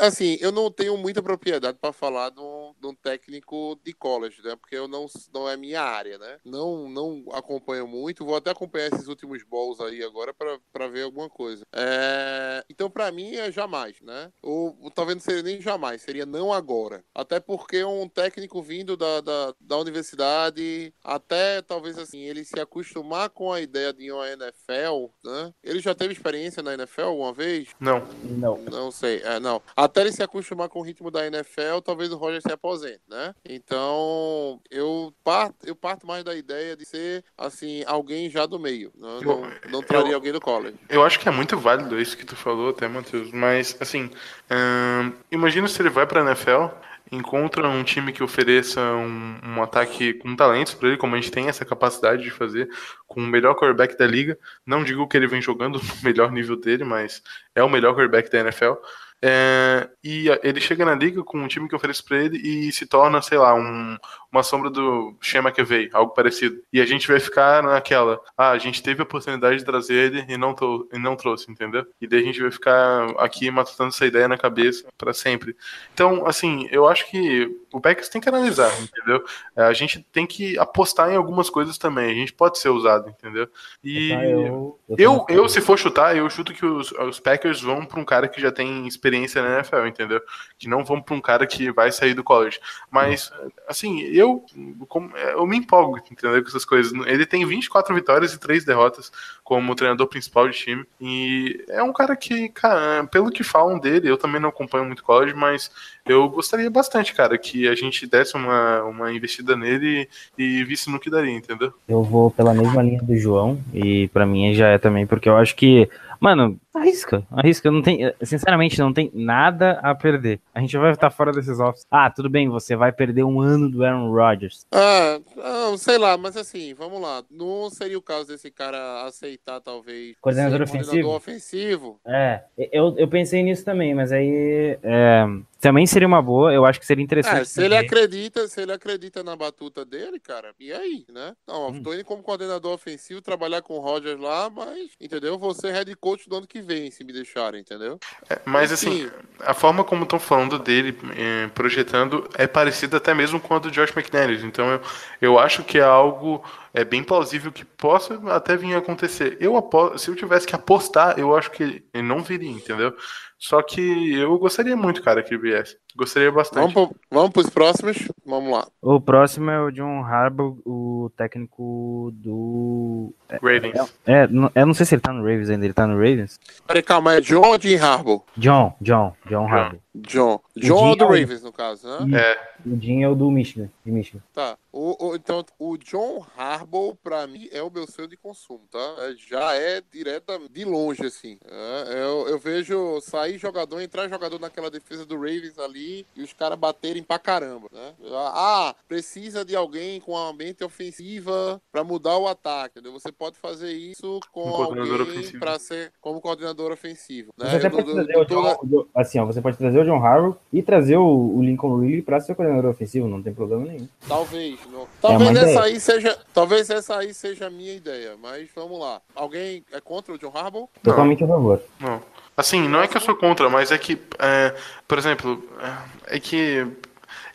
assim, eu não tenho muita propriedade para falar de um, um técnico de college, né? Porque eu não, não é minha área, né? Não, não acompanho muito. Vou até acompanhar esses últimos balls aí agora para ver alguma coisa. É, então, para mim, é jamais, né? Ou ou talvez não seria nem jamais, seria não agora. Até porque um técnico vindo da, da, da universidade, até talvez assim, ele se acostumar com a ideia de uma NFL, né? Ele já teve experiência na NFL alguma vez? Não. Não. Não sei, é, não. Até ele se acostumar com o ritmo da NFL, talvez o Roger se aposente, né? Então, eu parto, eu parto mais da ideia de ser, assim, alguém já do meio. Não, não, não traria alguém do college. Eu acho que é muito válido isso que tu falou até, Matheus, mas assim, ahn, imagina se ele vai pra NFL, encontra um time que ofereça um, um ataque com talentos pra ele, como a gente tem essa capacidade de fazer, com o melhor quarterback da liga. Não digo que ele vem jogando no melhor nível dele, mas é o melhor quarterback da NFL. É, e ele chega na liga com um time que oferece pra ele e se torna, sei lá, um- uma sombra do Shema McAvey, algo parecido. E a gente vai ficar naquela, ah, a gente teve a oportunidade de trazer ele e não, trou- e não trouxe, entendeu? E daí a gente vai ficar aqui matutando essa ideia na cabeça pra sempre. Então, assim, eu acho que o Packers tem que analisar, entendeu? É, A gente tem que apostar em algumas coisas também. A gente pode ser usado, entendeu? E Tá, eu, eu, eu, eu, se for chutar, eu chuto que os, os Packers vão pra um cara que já tem experiência na NFL, entendeu? Que não vão pra um cara que vai sair do college. Mas, assim, eu, como- eu me empolgo, entendeu? Com essas coisas. Ele tem 24 vitórias e 3 derrotas como treinador principal de time. E é um cara que, cara, pelo que falam dele, eu também não acompanho muito college, mas eu gostaria bastante, cara, que a gente desse uma, uma investida nele e visse no que daria, entendeu? Eu vou pela mesma linha do João, e pra mim já é também, porque eu acho que, mano, arrisca, arrisca, não tem, sinceramente, não tem nada a perder. A gente vai estar fora desses offs. Ah, tudo bem, você vai perder um ano do Aaron Rodgers. Ah, não, sei lá, mas assim, vamos lá. Não seria o caso desse cara aceitar, talvez, Coordenador ofensivo? ofensivo? É, eu, eu pensei nisso também, mas aí é, também seria uma boa, eu acho que seria interessante. É, se ele acredita, se ele acredita na batuta dele, cara, e aí, né? Não, Hum. tô indo como coordenador ofensivo, trabalhar com o Rogers lá, mas, entendeu? Vou ser head coach do ano que vem, se me deixarem, entendeu? É, Mas assim, a forma como estão falando dele, eh, projetando, é parecida até mesmo com a do Josh McDaniels. Então eu, eu acho que é algo é bem plausível que possa até vir a acontecer. Eu se eu tivesse que apostar, eu acho que ele não viria, entendeu? Só que eu gostaria muito, cara, que ele viesse. Gostaria bastante. Vamos, pro, vamos pros próximos? Vamos lá. O próximo é o John Harbaugh, o técnico do. Ravens. É, não- eu não sei se ele tá no Ravens ainda, ele tá no Ravens? Peraí, calma, é John ou Jim Harbaugh? John, John, John Harbaugh. John. John do é o- Ravens, no caso, né? É, O Jim é o do Michigan, de Michigan. Tá. O, o- então, o John Harbaugh, pra mim, é o meu sonho de consumo, tá? É, já é direta de longe, assim. É, eu, eu vejo sair jogador, entrar jogador naquela defesa do Ravens ali e os caras baterem pra caramba, né? Ah, precisa de alguém com uma mente ofensiva para mudar o ataque. Entendeu? Você pode fazer isso com Um coordenador alguém ofensivo. para ser como coordenador ofensivo. Né? Você Eu pode dou- trazer o toda- John, John- assim, ó, você pode trazer o John Harbaugh e trazer o, o Lincoln Riley para ser coordenador ofensivo, não tem problema nenhum. Talvez. Não. É Talvez essa ideia. aí seja. Talvez essa aí seja a minha ideia. Mas vamos lá. Alguém é contra o John Harbaugh? Totalmente a favor. Não. Assim, não é que eu sou contra, mas é que, é, por exemplo, é é que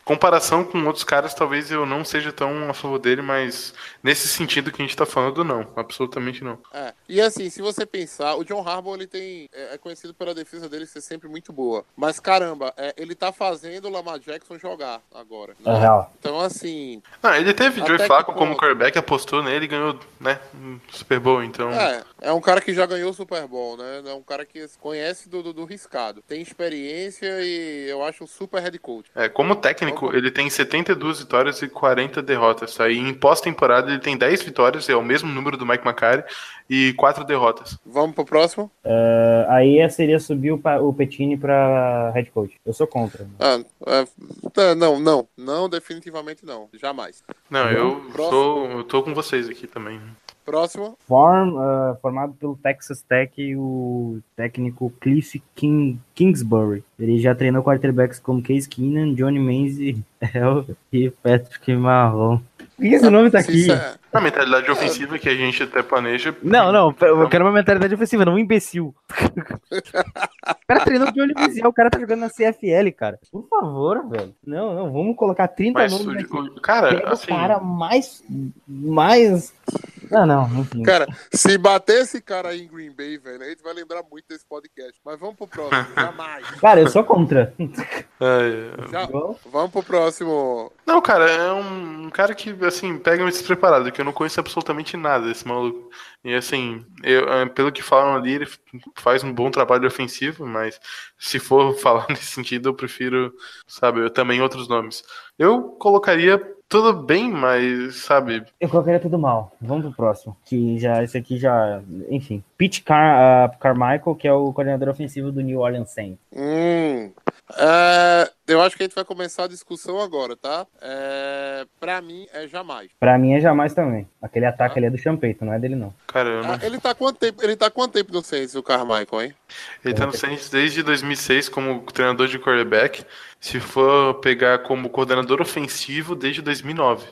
comparação com outros caras, talvez eu não seja tão a favor dele, mas nesse sentido que a gente tá falando, não, absolutamente não. É. E assim, se você pensar, o John Harbaugh ele tem é é conhecido pela defesa dele ser sempre muito boa. Mas caramba, é, ele tá fazendo o Lamar Jackson jogar agora. né? É real. Então assim, Não, ele teve Joe Flacco como quarterback, apostou nele e ganhou, né, um Super Bowl, então... é, é um cara que já ganhou o Super Bowl, né? É um cara que conhece do, do, do riscado. Tem experiência e eu acho um super head coach. É, como técnico, ele tem 72 vitórias e 40 derrotas. Aí em pós-temporada ele tem 10 vitórias, é o mesmo número do Mike McCarthy, e 4 derrotas. Vamos pro próximo? Uh, aí seria subir o, o Petini para head coach. Eu sou contra. Ah, é, tá, não, não, não, definitivamente não. Jamais. Não, eu Próximo. tô, eu tô com vocês aqui também. Próximo. Form, uh, formado pelo Texas Tech e o técnico Cliff King, Kingsbury. Ele já treinou quarterbacks como Case Keenan, Johnny Manziel e Patrick Marron. Por que esse nome tá aqui? Sincer- A mentalidade ofensiva que a gente até planeja. Não, não, eu quero uma mentalidade ofensiva, não um imbecil. o cara treinou de Johnny Manziel, o cara tá jogando na CFL, cara. Por favor, velho. Não, não, vamos colocar 30 Mas, nomes aqui. o, o- cara, Pega assim. o cara mais. mais. Não, não, enfim. Cara, se bater esse cara aí em Green Bay, velho, a gente vai lembrar muito desse podcast. Mas vamos pro próximo. Jamais. Cara, eu sou contra. é, Já- vamos pro próximo. Não, cara, é um, um cara que, assim, pega-me despreparado, que eu não conheço absolutamente nada desse maluco. E, assim, eu, é, pelo que falam ali, ele faz um bom trabalho ofensivo, mas se for falar nesse sentido, eu prefiro, sabe, eu também outros nomes. Eu colocaria tudo bem, mas, sabe, Eu colocaria tudo mal. Vamos pro próximo. Que já, esse aqui já. Enfim. Pete Car, ah, Carmichael, que é o coordenador ofensivo do New Orleans Saints. Hum. É, eu acho que a gente vai começar a discussão agora, tá? É, pra mim, é jamais. Pra mim é jamais também. Aquele ataque ali é do Champeito, não é dele, não. caramba. Ah, ele tá quanto tempo? Ele tá quanto tempo no Saints, o Carmichael, hein? Ele tá no Saints desde 2006 como treinador de quarterback. Se for pegar como coordenador ofensivo, desde 2009.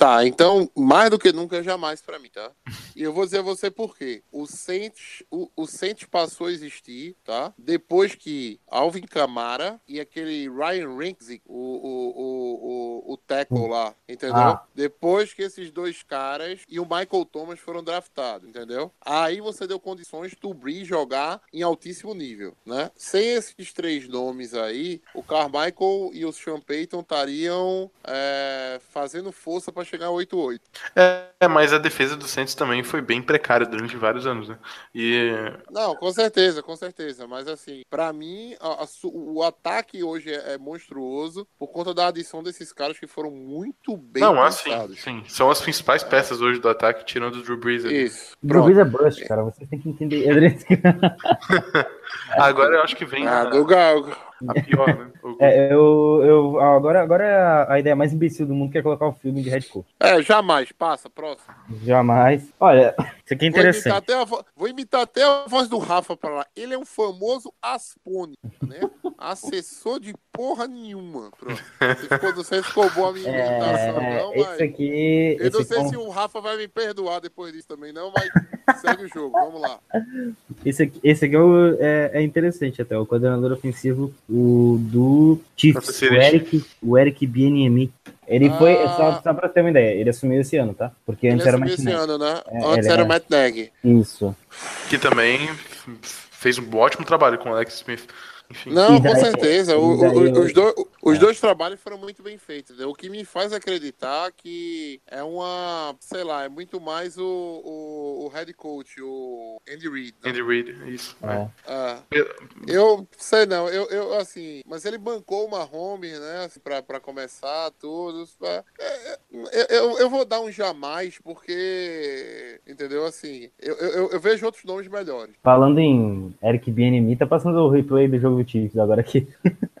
Tá, então, mais do que nunca, jamais pra mim, tá? E eu vou dizer a você por quê. O Saints, o, o Saints passou a existir, tá? Depois que Alvin Kamara e aquele Ryan Rinksy, o, o, o, o, o tackle lá, entendeu? Ah. Depois que esses dois caras e o Michael Thomas foram draftados, entendeu? Aí você deu condições do Bree jogar em altíssimo nível, né? Sem esses três nomes aí, o Carmichael e o Sean Payton estariam é, fazendo força pra chegar a 8-8. É, mas a defesa do Saints também foi bem precária durante vários anos, né? E Não, com certeza, com certeza. Mas assim, pra mim, a- a o ataque hoje é, é monstruoso por conta da adição desses caras que foram muito bem não, assim, sim, são as principais peças hoje do ataque, tirando o Drew Brees. ali. Isso. Drew Pronto. Brees é Brust, cara. Vocês têm que entender. Agora eu acho que vem Ah, a, do Gal. A pior, né? O- É, eu, eu, agora, agora é a, ideia mais imbecil do mundo que é colocar o filme de head coach. É, jamais. Passa, próximo. Jamais. Olha, isso aqui é Vou imitar, interessante. até a vo- vou imitar até a voz do Rafa pra lá. Ele é um famoso Aspone, né? Assessor de porra nenhuma. Pronto. Se ficou, não sei boa a minha imitação, É, não, esse mas. aqui. Eu não Esse, sei com- se o Rafa vai me perdoar depois disso também, não, mas segue o jogo. Vamos lá. esse aqui, esse aqui é, o- é- é interessante até. O coordenador ofensivo o, do Chiefs, o. Eric, o Eric Bieniemy. Ele foi, Ah. só, só pra ter uma ideia, ele assumiu esse ano, tá? Porque Ele antes era o assumiu Matt ano, né? É, Antes era o Matt Nagy. Isso. Que também fez um ótimo trabalho com o Alex Smith. Enfim. Não, daí- com certeza. O- daí o- os, dois, os dois trabalhos foram muito bem feitos. entendeu? O que me faz acreditar que é uma, sei lá, é muito mais o, o, o head coach, o Andy Reid. né? Andy Reid, isso. É. Ah, eu sei não, eu, eu assim, mas ele bancou o Mahomes, né, assim, pra, pra começar tudo. pra- é, é, eu, eu, eu vou dar um jamais, porque, entendeu, assim, eu, eu, eu vejo outros nomes melhores. Falando em Eric Bieniemy, tá passando o replay do jogo do Chiefs agora aqui.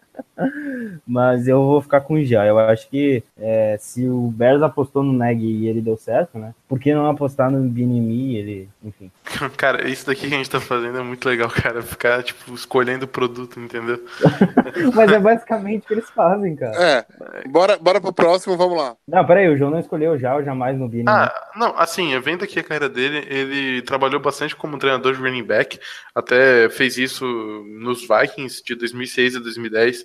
Mas eu vou ficar com o já. Eu acho que é, se o Bears apostou no Neg e ele deu certo, né? Por que não apostar no Binimi? Ele, enfim. Cara, isso daqui que a gente tá fazendo é muito legal, cara. Ficar, tipo, escolhendo o produto, entendeu? Mas é basicamente o que eles fazem, cara. É, bora, bora pro próximo, vamos lá. Não, peraí, o João não escolheu já ou jamais no Binimi. Ah, não, assim, vendo aqui a carreira dele, ele trabalhou bastante como treinador de running back, até fez isso nos Vikings de 2006 a 2010,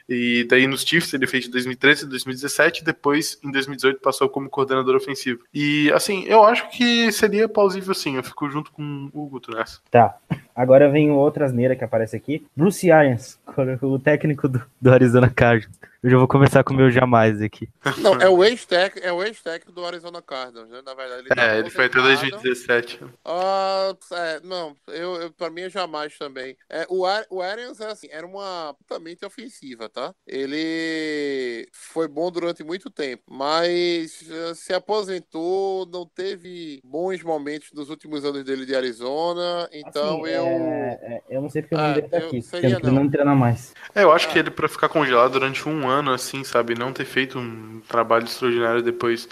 e daí nos Chiefs ele fez de 2013 a 2017, e depois em 2018 passou como coordenador ofensivo. E assim, eu acho que seria plausível sim, eu fico junto com o Guto nessa. Tá. Agora vem outra asneira que aparece aqui. Bruce Arians, o técnico do, do Arizona Cardinals. Eu já vou começar com o meu jamais aqui. Não, é o ex-técnico é o ex do Arizona Cardinals, né? Na verdade, ele É, ele foi até 2017. Ah, é, não, eu, eu, pra mim é jamais também. É, o, Ar, o Arians é assim, era uma putamente ofensiva, tá? Ele foi bom durante muito tempo, mas uh, se aposentou, não teve bons momentos nos últimos anos dele de Arizona, então Assim, eu. é- é- eu não sei porque eu não Ah, dele tá eu aqui. seria não. não treina mais. É, eu acho que ele, pra ficar congelado durante um ano, assim, sabe, não ter feito um trabalho extraordinário depois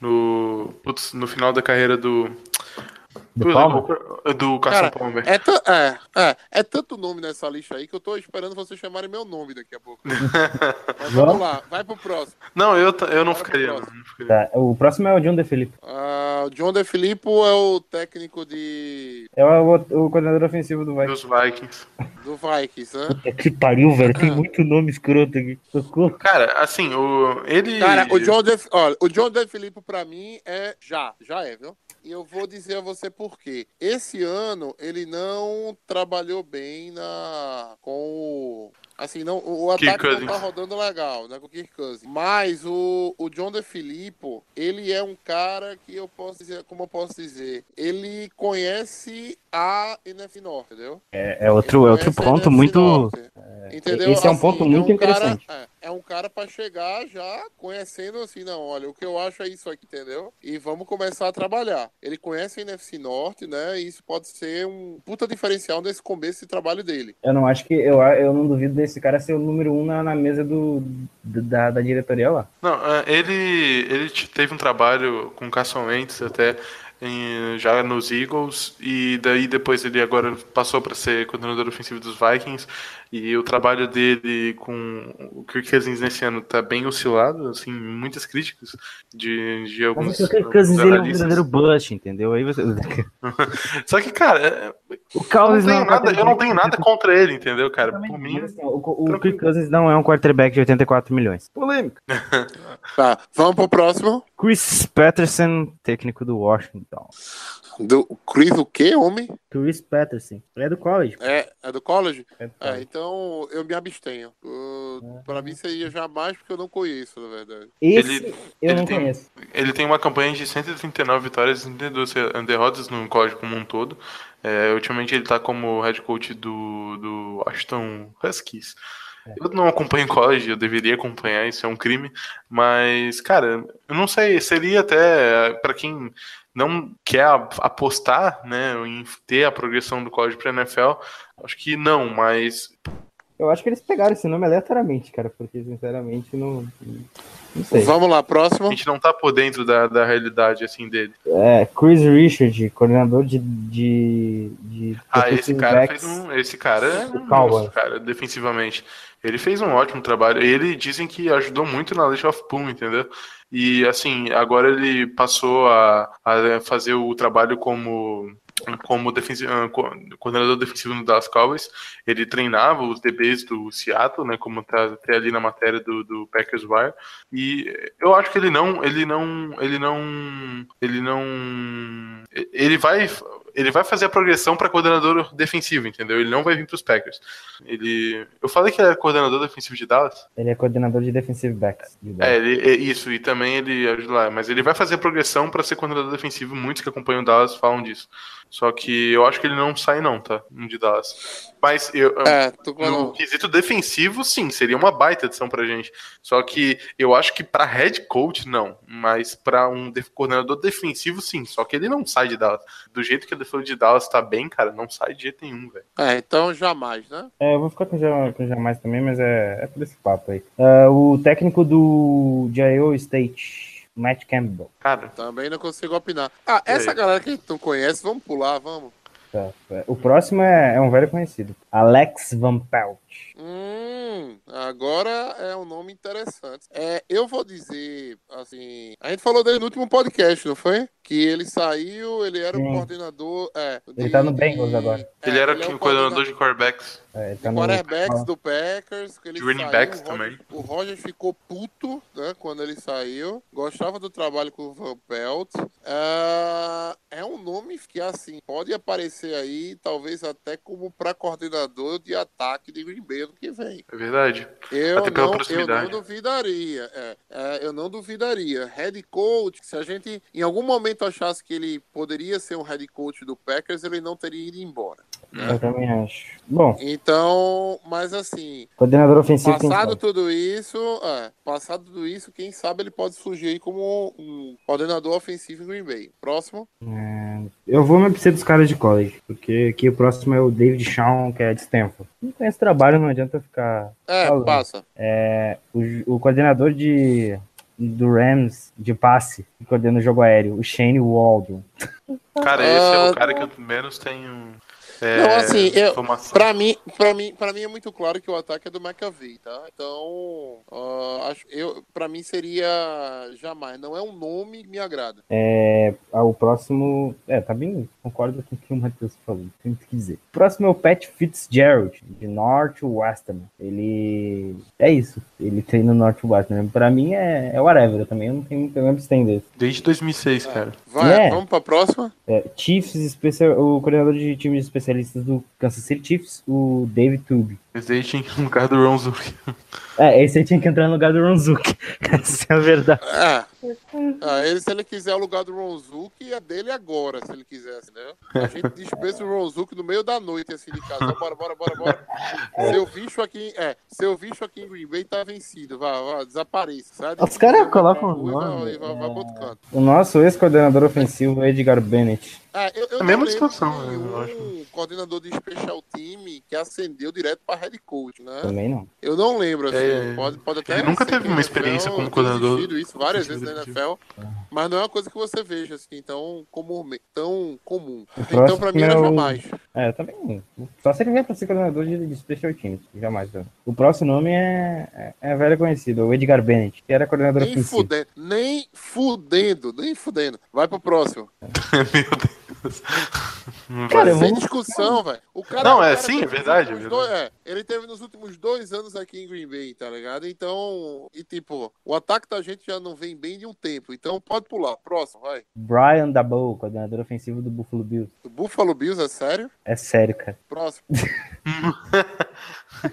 no, putz, no final da carreira do. Do Palmer? do Carson Cara, Palmer. É, é, é, é tanto nome nessa lista aí que eu tô esperando vocês chamarem meu nome daqui a pouco. Mas vamos lá, vai pro próximo. Não, eu, eu não ficaria. próximo. não ficaria. Tá, o próximo é o John DeFilippo. Ah, o John DeFilippo é o técnico de, É o, o coordenador ofensivo do Vikings. Dos Vikings. do Vikings, né? Puta que pariu, velho. Tem muito nome escroto aqui. Socorro. Cara, assim, o, ele. Cara, o John, De, olha, o John DeFilippo pra mim é já, já é, viu? E eu vou dizer a você por quê. Esse ano ele não trabalhou bem na com o assim, não, o ataque não tá rodando legal, né, com o Kirk Cousins. Mas o, o John DeFilippo, ele é um cara que eu posso dizer, como eu posso dizer, ele conhece a NFC Norte, entendeu? É, é outro, é outro ponto muito. Norte, entendeu? esse é um Assim, ponto muito um cara- interessante. é, é um cara pra chegar já conhecendo assim, não, olha, o que eu acho é isso aqui, entendeu? E vamos começar a trabalhar. Ele conhece a NFC Norte, né? E isso pode ser um puta diferencial nesse começo de trabalho dele. Eu não acho que. Eu, eu não duvido desse cara ser o número um na, na mesa do, da, da diretoria lá. Não, é, ele, ele teve um trabalho com o Carson Wentz até em- já nos Eagles e daí depois ele agora passou para ser coordenador ofensivo dos Vikings e o trabalho dele com o Kirk Cousins nesse ano tá bem oscilado, assim, muitas críticas de, de alguns, Mas o Kirk Cousins ele é um verdadeiro bust, entendeu? Aí você. Só que, cara, O eu não, é nada, eu não tenho nada contra ele, entendeu, cara? Por 84 mim, assim, O, o tranquilo. Kirk Cousins não é um quarterback de 84 milhões. Polêmica. Tá, vamos pro próximo. Chris Patterson, técnico do Washington. Do Chris o quê, homem? Chris Patterson. É do college. É, é do college? É do É, college. então eu me abstenho. Uh, Pra mim seria jamais porque eu não conheço, na verdade. Esse Ele- eu ele não tem- conheço. Ele tem uma campanha de 139 vitórias e 32 derrotas no college como um todo. É, ultimamente ele tá como head coach do, do Washington Huskies. Eu não acompanho college, eu deveria acompanhar, isso é um crime. Mas, cara, eu não sei, seria até para quem não quer a- apostar né, em ter a progressão do college para NFL, acho que não, mas Eu acho que eles pegaram esse nome aleatoriamente, cara, porque sinceramente não. Não sei. Vamos lá, a próximo. gente não tá por dentro da, da realidade assim dele. É, Chris Richard, coordenador de. de, de Ah, esse cara backs. fez um. Esse cara é um monstro, cara, defensivamente. Ele fez um ótimo trabalho. Ele dizem que ajudou muito na League of Boom, entendeu? E assim, agora ele passou a, a fazer o trabalho como como defensi- ah, co- coordenador defensivo no Dallas Cowboys. Ele treinava os DBs do Seattle, né, como tá até ali na matéria do, do Packers Wire. E eu acho que ele não, ele não, ele não, ele não, ele vai ele vai fazer a progressão para coordenador defensivo, entendeu? Ele não vai vir para os Packers. Ele, eu falei que ele era coordenador defensivo de Dallas. Ele é coordenador de defensive backs. de É, Dallas. ele, é isso, e também ele ajuda lá. Mas ele vai fazer a progressão para ser coordenador defensivo. Muitos que acompanham o Dallas falam disso. Só que eu acho que ele não sai, não, tá? De Dallas. Mas eu, É, tô no falando. quesito defensivo, sim, seria uma baita adição pra gente. Só que eu acho que pra head coach, não. Mas pra um coordenador defensivo, sim. Só que ele não sai de Dallas. Do jeito que a ele falou de Dallas tá bem, cara, não sai de jeito nenhum, velho. É, então jamais, né? É, eu vou ficar com com jamais também, mas é, é por esse papo aí. Ah, o técnico do de Iowa State, Matt Campbell. Cara, Também não consigo opinar. Ah, essa aí? galera que a gente não conhece, vamos pular, vamos. Tá, é, O próximo é, é um velho conhecido, Alex Van Pelt. Hum, agora é um nome interessante. É, eu vou dizer, assim, a gente falou dele no último podcast, não foi? Que ele saiu, ele era o coordenador. É, Ele tá no Bengals agora. ele era é o coordenador de quarterbacks. É, ele tá no- quarterbacks do Packers, que ele De running saiu, backs o Roger, também. O Roger ficou puto, né, quando ele saiu. Gostava do trabalho com o Van Pelt. Ah, é um nome que, assim, pode aparecer aí, talvez até como para coordenador de ataque de Green Ano que vem. É verdade. Eu não, eu não duvidaria. é. É, eu não duvidaria. Head coach, se a gente em algum momento achasse que ele poderia ser um head coach do Packers, ele não teria ido embora. Eu também acho. Bom, Então, mas assim, coordenador ofensivo passado tudo isso, é, passado tudo isso, quem sabe ele pode surgir aí como um coordenador ofensivo em Green Bay. Próximo. É, eu vou me ser dos caras de college, porque aqui o próximo é o David Shawn, que é de Stanford. Não conheço trabalho, não adianta ficar. É, Falando. passa. É, o, o coordenador de, do Rams de passe, que coordena o jogo aéreo, o Shane Waldron. Cara, esse é Ah, o cara que eu menos tenho. É, Não, assim, eu-. Pra mim, pra, mim, pra mim é muito claro que o ataque é do McAvey, tá? Então, ah, acho, eu, pra mim seria jamais. Não é um nome que me agrada. É, ah, o próximo. É, tá bem. Concordo com o que o Matheus falou. Tem que dizer. O próximo é o Pat Fitzgerald, de Northwestern. Ele. É isso. Ele treina no Northwestern. Pra mim é, é whatever. Eu também não tenho muito tempo de estender. Desde 2006, cara. Vai, É. vamos pra próxima? É, Chiefs, especial, o coordenador de times especialistas do Kansas City Chiefs, o David Tube. Desde no lugar do Ron Zuck. É, esse aí tinha que entrar no lugar do Ronzuki. Essa é a verdade. É. Ah, ele, se ele quiser o lugar do Ronzuki, é dele agora, se ele quisesse, né? A gente dispensa o Ronzuki no meio da noite, assim, de casa. Bora, bora, bora, bora. Seu bicho aqui, é, seu bicho aqui em Green Bay tá vencido. Vai, vai, desapareça. Sai Os caras pra colocam e nome, vai, vai, vai é. pro outro canto. O nosso ex-coordenador ofensivo, Edgar Bennett. É, eu, eu A não mesma de né, um acho. coordenador de special team que ascendeu direto para head coach, né? Também não. Eu não lembro, assim, É, pode, pode até ele nunca teve uma experiência NFL como coordenador isso várias vezes na NFL, mas não é uma coisa que você veja, assim, tão comum. Tão comum. O Então, pra mim, é era o- jamais. É, eu também. Só se ele vier pra ser coordenador de, de special teams. Jamais. né? O próximo nome é, é, é velho conhecido, o Edgar Bennett, que era coordenador Nem fudendo, nem fudendo, nem fudendo. Vai pro próximo. Meu Deus. Cara, eu Sem discussão, velho. O cara, Não, o é, cara sim, é verdade, é dois- é, ele teve nos últimos dois anos aqui em Green Bay, tá ligado? Então, e tipo, o ataque da gente já não vem bem de um tempo. Então, pode pular. Próximo, vai. Brian Dabow, coordenador ofensivo do Buffalo Bills. O Buffalo Bills, é sério? É sério, cara. Próximo.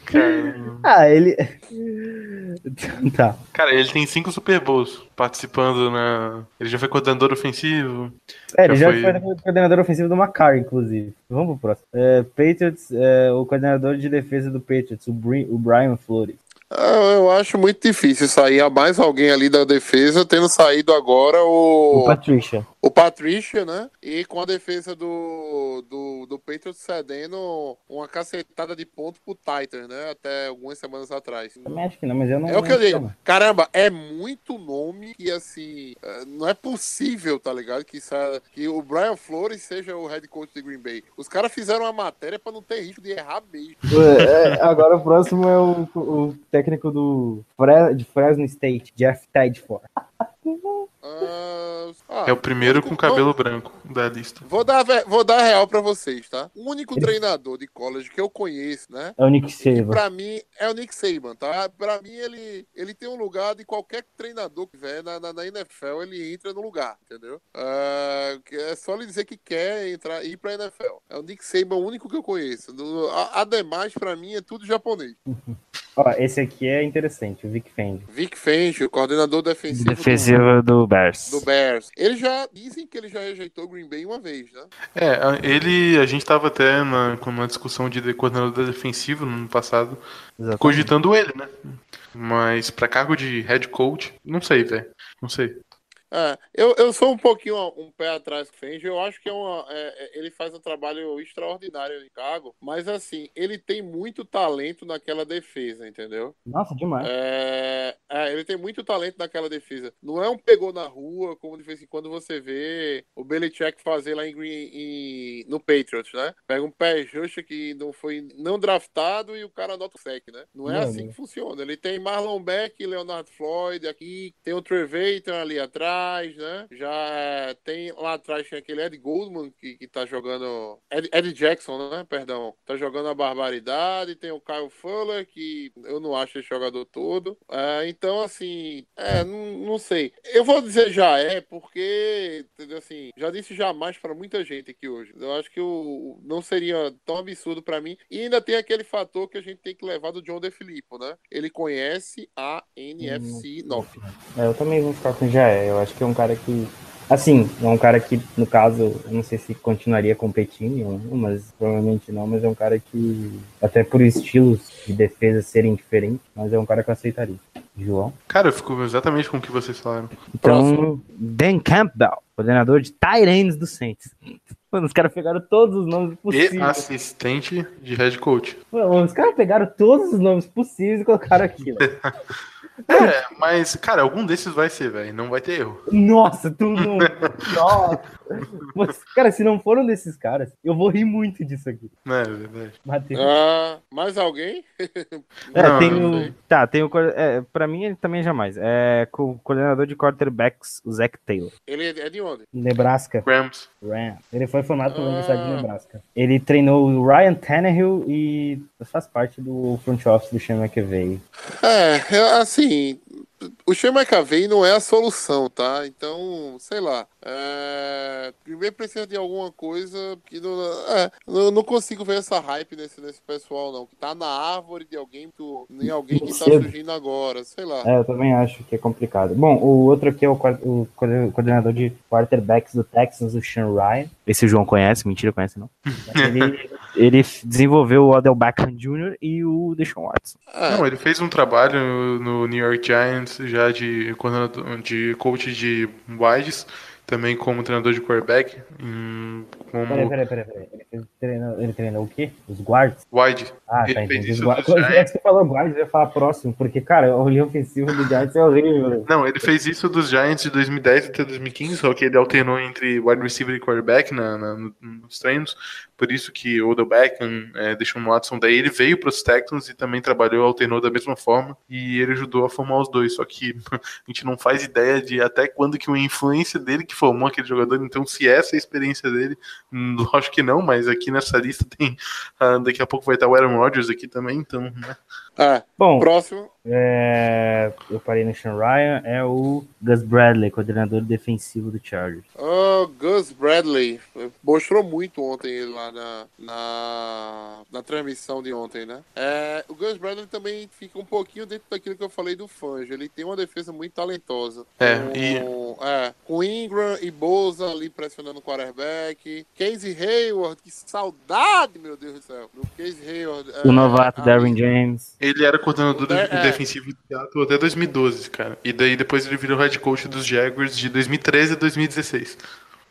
Cara, Ah, ele. tá. Cara, ele tem cinco Super Bowls participando na. Ele já foi coordenador ofensivo. É, ele já Já foi coordenador ofensivo do Macar, inclusive. Vamos pro próximo. É, Patriots, é, o coordenador de defesa do Patriots, o, Bri- o Brian Flores. Ah, Eu acho muito difícil sair a mais alguém ali da defesa, tendo saído agora O o, Patricia. o Patricia, né? E com a defesa do, do, Patriots cedendo uma cacetada de ponto pro Titan, né? Até algumas semanas atrás. Também acho que não, mas eu não. É o que eu digo. Caramba, é muito nome que, assim, eh, não é possível, tá ligado? Que, sa- que o Brian Flores seja o head coach de Green Bay. Os caras fizeram uma matéria pra não ter risco de errar mesmo. É, é, agora o próximo é o, o técnico do Fre- de Fresno State, Jeff Tadford. Ah, ah, É o primeiro único- com cabelo branco da lista. Vou dar, vou dar real pra vocês, tá? O único treinador de college que eu conheço, né? É o Nick Que Saban. pra mim é o Nick Saban, tá? Pra mim ele, ele tem um lugar de qualquer treinador que vier na, na, na NFL, ele entra no lugar, entendeu? Que é só ele dizer que quer entrar ir pra NFL. É o Nick Saban o único que eu conheço. Ademais, pra mim, é tudo japonês. Ó, esse aqui é interessante, o Vic Fendi. Vic Fangio, coordenador defensivo, Defensiva do Bears. Do, do Bears. Eles já dizem que ele já rejeitou o Green Bay uma vez, né? É, a- ele. A gente tava até na, com uma discussão de de coordenador defensivo no ano passado, Exatamente. cogitando ele, né? Mas pra cargo de head coach, não sei, velho. Não sei. É, eu, eu sou um pouquinho um pé atrás com o Fenge. Eu acho que é uma, é, é, ele faz um trabalho extraordinário em Chicago, mas assim, ele tem muito talento naquela defesa, entendeu? Nossa, demais. É, é, ele tem muito talento naquela defesa. Não é um pegou na rua, como de vez em quando você vê o Belichick fazer lá em, em, no Patriots, né? Pega um pé justo que não foi não draftado e o cara anota o sec, né? Não é assim que funciona. Ele tem Marlon Beck Leonard Floyd aqui, tem o Trevathan ali atrás, né? Já é, tem lá atrás tem aquele Ed Goldman que, que tá jogando. Ed, Ed Jackson, né? Perdão. Tá jogando a barbaridade. Tem o Kyle Fuller, que eu não acho esse jogador todo. É, então, assim, é, não, não sei. Eu vou dizer já é, porque? Assim, já disse jamais pra muita gente aqui hoje. Eu acho que o, não seria tão absurdo pra mim. E ainda tem aquele fator que a gente tem que levar do John DeFilippo, né? Ele conhece a NFC North. É, eu também vou ficar com o Jaé. Eu acho que é um cara que. Assim, é um cara que, no caso, eu não sei se continuaria competindo, mas provavelmente não, mas é um cara que, até por estilos de defesa serem diferentes, mas é um cara que eu aceitaria. João? Cara, eu fico exatamente com o que vocês falaram. Então, Dan Campbell, coordenador de Tyrants do Saints. Mano, os caras pegaram todos os nomes E possíveis. assistente de head coach. Mano, os caras pegaram todos os nomes possíveis e colocaram aqui. É, mas, cara, algum desses vai ser, velho. Não vai ter erro. Nossa, tu não. Nossa. Mas, cara, se não foram desses caras, eu vou rir muito disso aqui. Não é verdade. Matheus. Ah, mais alguém? É, Não, tem não o. Tá, tem o. É, pra mim, ele também jamais. É com o coordenador de quarterbacks, o Zach Taylor. Ele é de onde? Nebraska. Rams. Ram. Ele foi formado pela Ah. Universidade de Nebraska. Ele treinou o Ryan Tannehill e faz parte do front office do Sean McVay. É, é, assim, o Sean McAvey não é a solução, tá? Então, sei lá. É, primeiro precisa de alguma coisa que não. É, não, não consigo ver essa hype nesse, nesse pessoal, não. Que tá na árvore de alguém, tu, em alguém que tá surgindo agora, sei lá. É, eu também acho que é complicado. Bom, o outro aqui é o, o coorden- coordenador de quarterbacks do Texans, o Sean Ryan. Esse o João conhece, mentira, conhece não. Ele, ele desenvolveu o Odell Beckham Jr. e o Deshaun Watson. É, Não, ele fez um trabalho no New York Giants já de, de coach de wides, também como treinador de quarterback, em- como Peraí, peraí, peraí, peraí. Ele, treinou, ele treinou o quê? Os guards? wide. Ah, Ele tá, entendi. Os guards. É que você falou guards, eu ia falar próximo, porque, cara, o linha ofensivo do Giants é horrível. velho. Não, ele fez isso dos Giants de 2010 até 2015, só que ele alternou entre wide receiver e quarterback na, na- no- nos treinos, por isso que o Odell Beckham, é, Deshaun Watson, daí ele veio para os Texans e também trabalhou, alternou da mesma forma, e ele ajudou a formar os dois, só que a gente não faz ideia de até quando que uma influência dele que formou aquele jogador, então se essa é a experiência dele, hum, lógico que não, mas aqui nessa lista tem, ah, daqui a pouco vai estar o Aaron Rodgers aqui também, então, né? É. Bom, Próximo. é, eu parei no Sean Ryan, é o Gus Bradley, coordenador defensivo do Chargers. Ah, Gus Bradley. Mostrou muito ontem ele lá na, na, na transmissão de ontem, né? É, o Gus Bradley também fica um pouquinho dentro daquilo que eu falei do Fangio. Ele tem uma defesa muito talentosa. É, com, e- é, com Ingram e Boza ali pressionando o quarterback. Casey Hayward, que saudade, meu Deus do céu. Do Casey Hayward. é, O novato ali- Darwin James. Ele era coordenador É, de- é. defensivo de Seattle até 2012, cara. E daí depois ele virou head coach dos Jaguars de 2013 a 2016.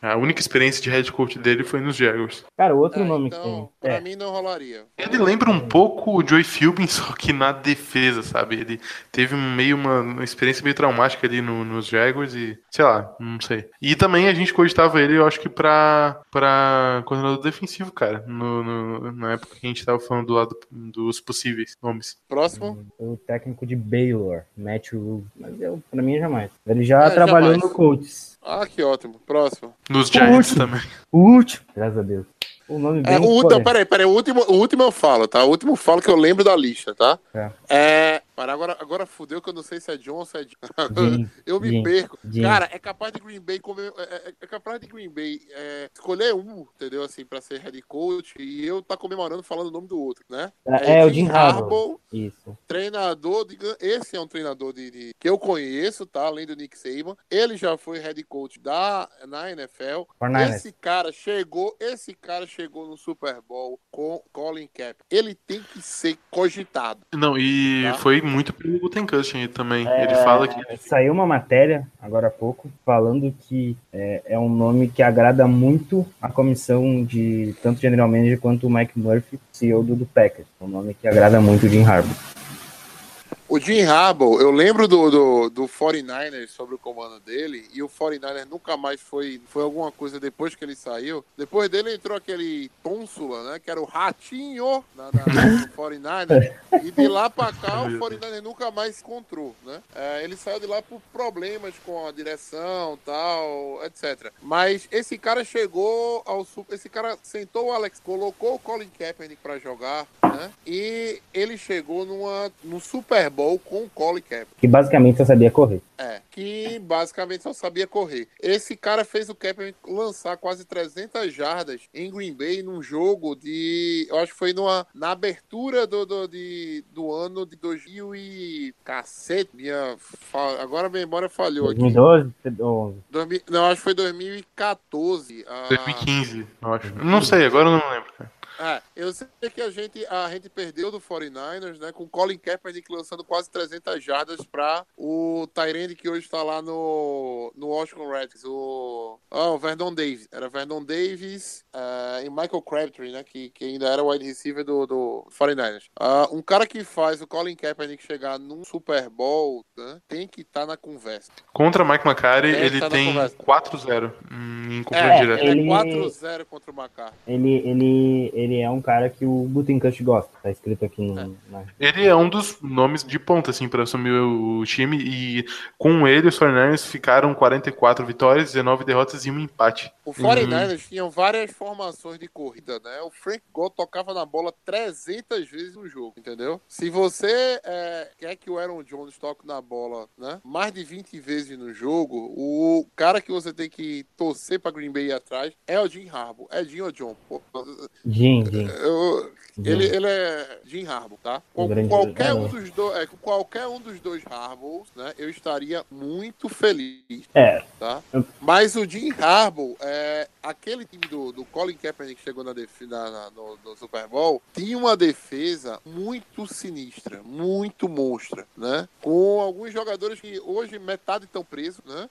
A única experiência de head coach dele foi nos Jaguars. Cara, o outro É, nome então, que tem. pra É, mim não rolaria. Ele lembra um pouco o Joey Philbin, só que na defesa, sabe? Ele teve meio uma, uma experiência meio traumática ali no- nos Jaguars e, sei lá, não sei. E também a gente cogitava ele, eu acho que pra, pra coordenador defensivo, cara. No, no- na época que a gente tava falando do lado dos possíveis nomes. Próximo. o técnico de Baylor, Matt Rule. Mas eu, pra mim, jamais. Ele já É, trabalhou jamais. no Colts. Ah, que ótimo. Próximo. Nos Giants último. também. O último. Graças a Deus. O nome bem É, o peraí, peraí, o último, o último eu falo, tá? O último eu falo que eu lembro da lista, tá? É. É. Para agora, agora fudeu que eu não sei se é John ou se é John. Eu me Jim, perco. Jim. Cara, é capaz de Green Bay comer. É, é- é capaz de Green Bay é, escolher um, entendeu? Assim, pra ser head coach e eu tá comemorando falando o nome do outro, né? É, é o Jim Harbaugh. Isso. treinador de. Esse é um treinador de, de- que eu conheço, tá? Além do Nick Saban. Ele já foi head coach da, na NFL. 49ers. Esse cara chegou, esse cara chegou no Super Bowl com Colin Kaepernick. Ele tem que ser cogitado. Não, e Tá. foi muito pelo Gutenkust também. Ele fala que É, Saiu uma matéria agora há pouco falando que é, é um nome que agrada muito a comissão de tanto General Manager quanto o Mike Murphy, CEO do, do Packers. É um nome que agrada muito o Jim Harbaugh. O Jim Harbaugh, eu lembro do, do, do 49ers sobre o comando dele, e o 49ers nunca mais foi, foi alguma coisa depois que ele saiu. Depois dele entrou aquele Tônsula, né? Que era o ratinho na, na, no 49ers. E de lá pra cá, o 49ers nunca mais encontrou, né? É, ele saiu de lá por problemas com a direção tal, etc. Mas esse cara chegou ao super. Esse cara sentou o Alex, colocou o Colin Kaepernick pra jogar, né? E ele chegou numa, num Super Bowl com o Colin Kaepernick. Que basicamente só sabia correr. É, que basicamente só sabia correr. Esse cara fez o Kaepernick lançar quase 300 jardas em Green Bay num jogo de. Eu acho que foi numa, na abertura do, do, de, do ano de 2000 e. Cacete, minha. fa- Agora a memória falhou aqui. 2012, 11. 2000 não, acho que foi 2014. ah, 2015, eu acho. Não sei, agora eu não lembro. cara. É, eu sei que a gente, a gente perdeu do 49ers, né? Com o Colin Kaepernick lançando quase 300 jardas para o Tyrande que hoje está lá no, no Washington Redskins, o, ah, o Vernon Davis. Era Vernon Davis eh, e Michael Crabtree, né? Que, que ainda era o wide receiver do, do 49ers. Ah, um cara que faz o Colin Kaepernick chegar num Super Bowl, né, tem que estar na conversa. Contra Mike McCarthy, É, ele tá tem conversa. 4-0 hum, em confronto É, direto. Ele, é 4-0 contra o Macar. Ele, ele, ele é um cara que o Gutenkust gosta. Tá escrito aqui no. É. na- Ele é um dos nomes de ponta, assim, para assumir o time. E com ele, os 49ers ficaram 44 vitórias, 19 derrotas e um empate. O 49ers tinham várias formações de corrida, né? O Frank Gore tocava na bola 300 vezes no jogo, entendeu? Se você é, quer que o Aaron Jones toque na bola, né? Mais de 20 vezes no jogo, o cara que você tem que torcer pra Green Bay ir atrás é o Jim Harbaugh. É Jim ou John? Pô, Jim, Jim. eu- ele, ele é Jim Harbaugh, tá? Com grande- qualquer um dos dois, é, com qualquer um dos dois Harbaughs, né? Eu estaria muito feliz É, tá? Mas o Jim Harbaugh, é, aquele time do, do Colin Kaepernick que chegou na defi- na- na- no, no Super Bowl, tinha uma defesa muito sinistra, muito monstra, né? Com alguns jogadores que hoje metade estão presos, né?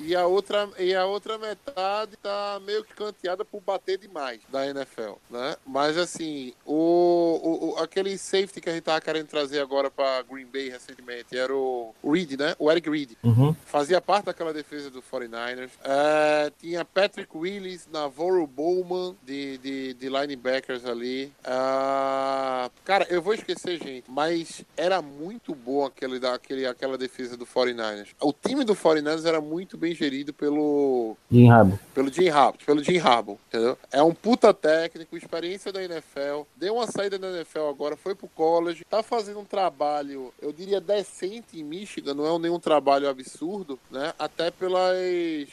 E a outra, e a outra metade tá meio que canteada por bater demais da NFL, né? Mas assim, o, o- aquele safety que a gente tava querendo trazer agora para Green Bay recentemente era o Reed, né? O Eric Reed uhum. fazia parte daquela defesa do 49ers. É, tinha Patrick Willis, Navarro Bowman de, de, de linebackers ali. Ah, cara, eu vou esquecer, gente, mas era muito bom aquele, aquele, aquela defesa do 49ers. O time do 49ers era muito bem gerido pelo, Jim Harbaugh. pelo Jim Harbaugh, pelo Jim Harbaugh, entendeu? É um puta técnico, experiência da NFL, deu uma saída da NFL agora, foi pro college, tá fazendo um trabalho, eu diria decente em Michigan, não é nenhum trabalho absurdo, né? Até pelas,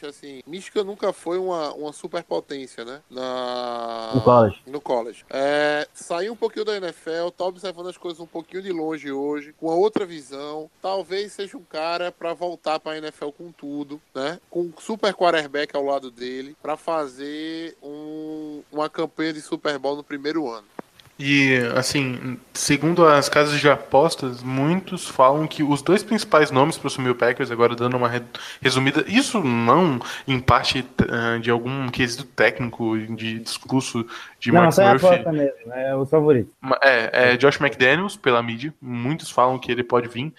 assim, Michigan nunca foi uma, uma superpotência, né? Na... No college. No college. É, saiu um pouquinho da NFL, tá observando as coisas um pouquinho de longe hoje, com a outra visão. Talvez seja um cara pra voltar pra NFL com tudo, né? Com um super quarterback ao lado dele, pra fazer um- uma campanha de Super Bowl no primeiro ano. E, assim, segundo as casas de apostas, muitos falam que os dois principais nomes para assumir o Packers, agora dando uma re- resumida, isso não em parte de algum quesito técnico, de discurso de Não, Mark é Murphy. mesmo. É os favoritos. Ma- É, é Josh McDaniels pela mídia, muitos falam que ele pode vir.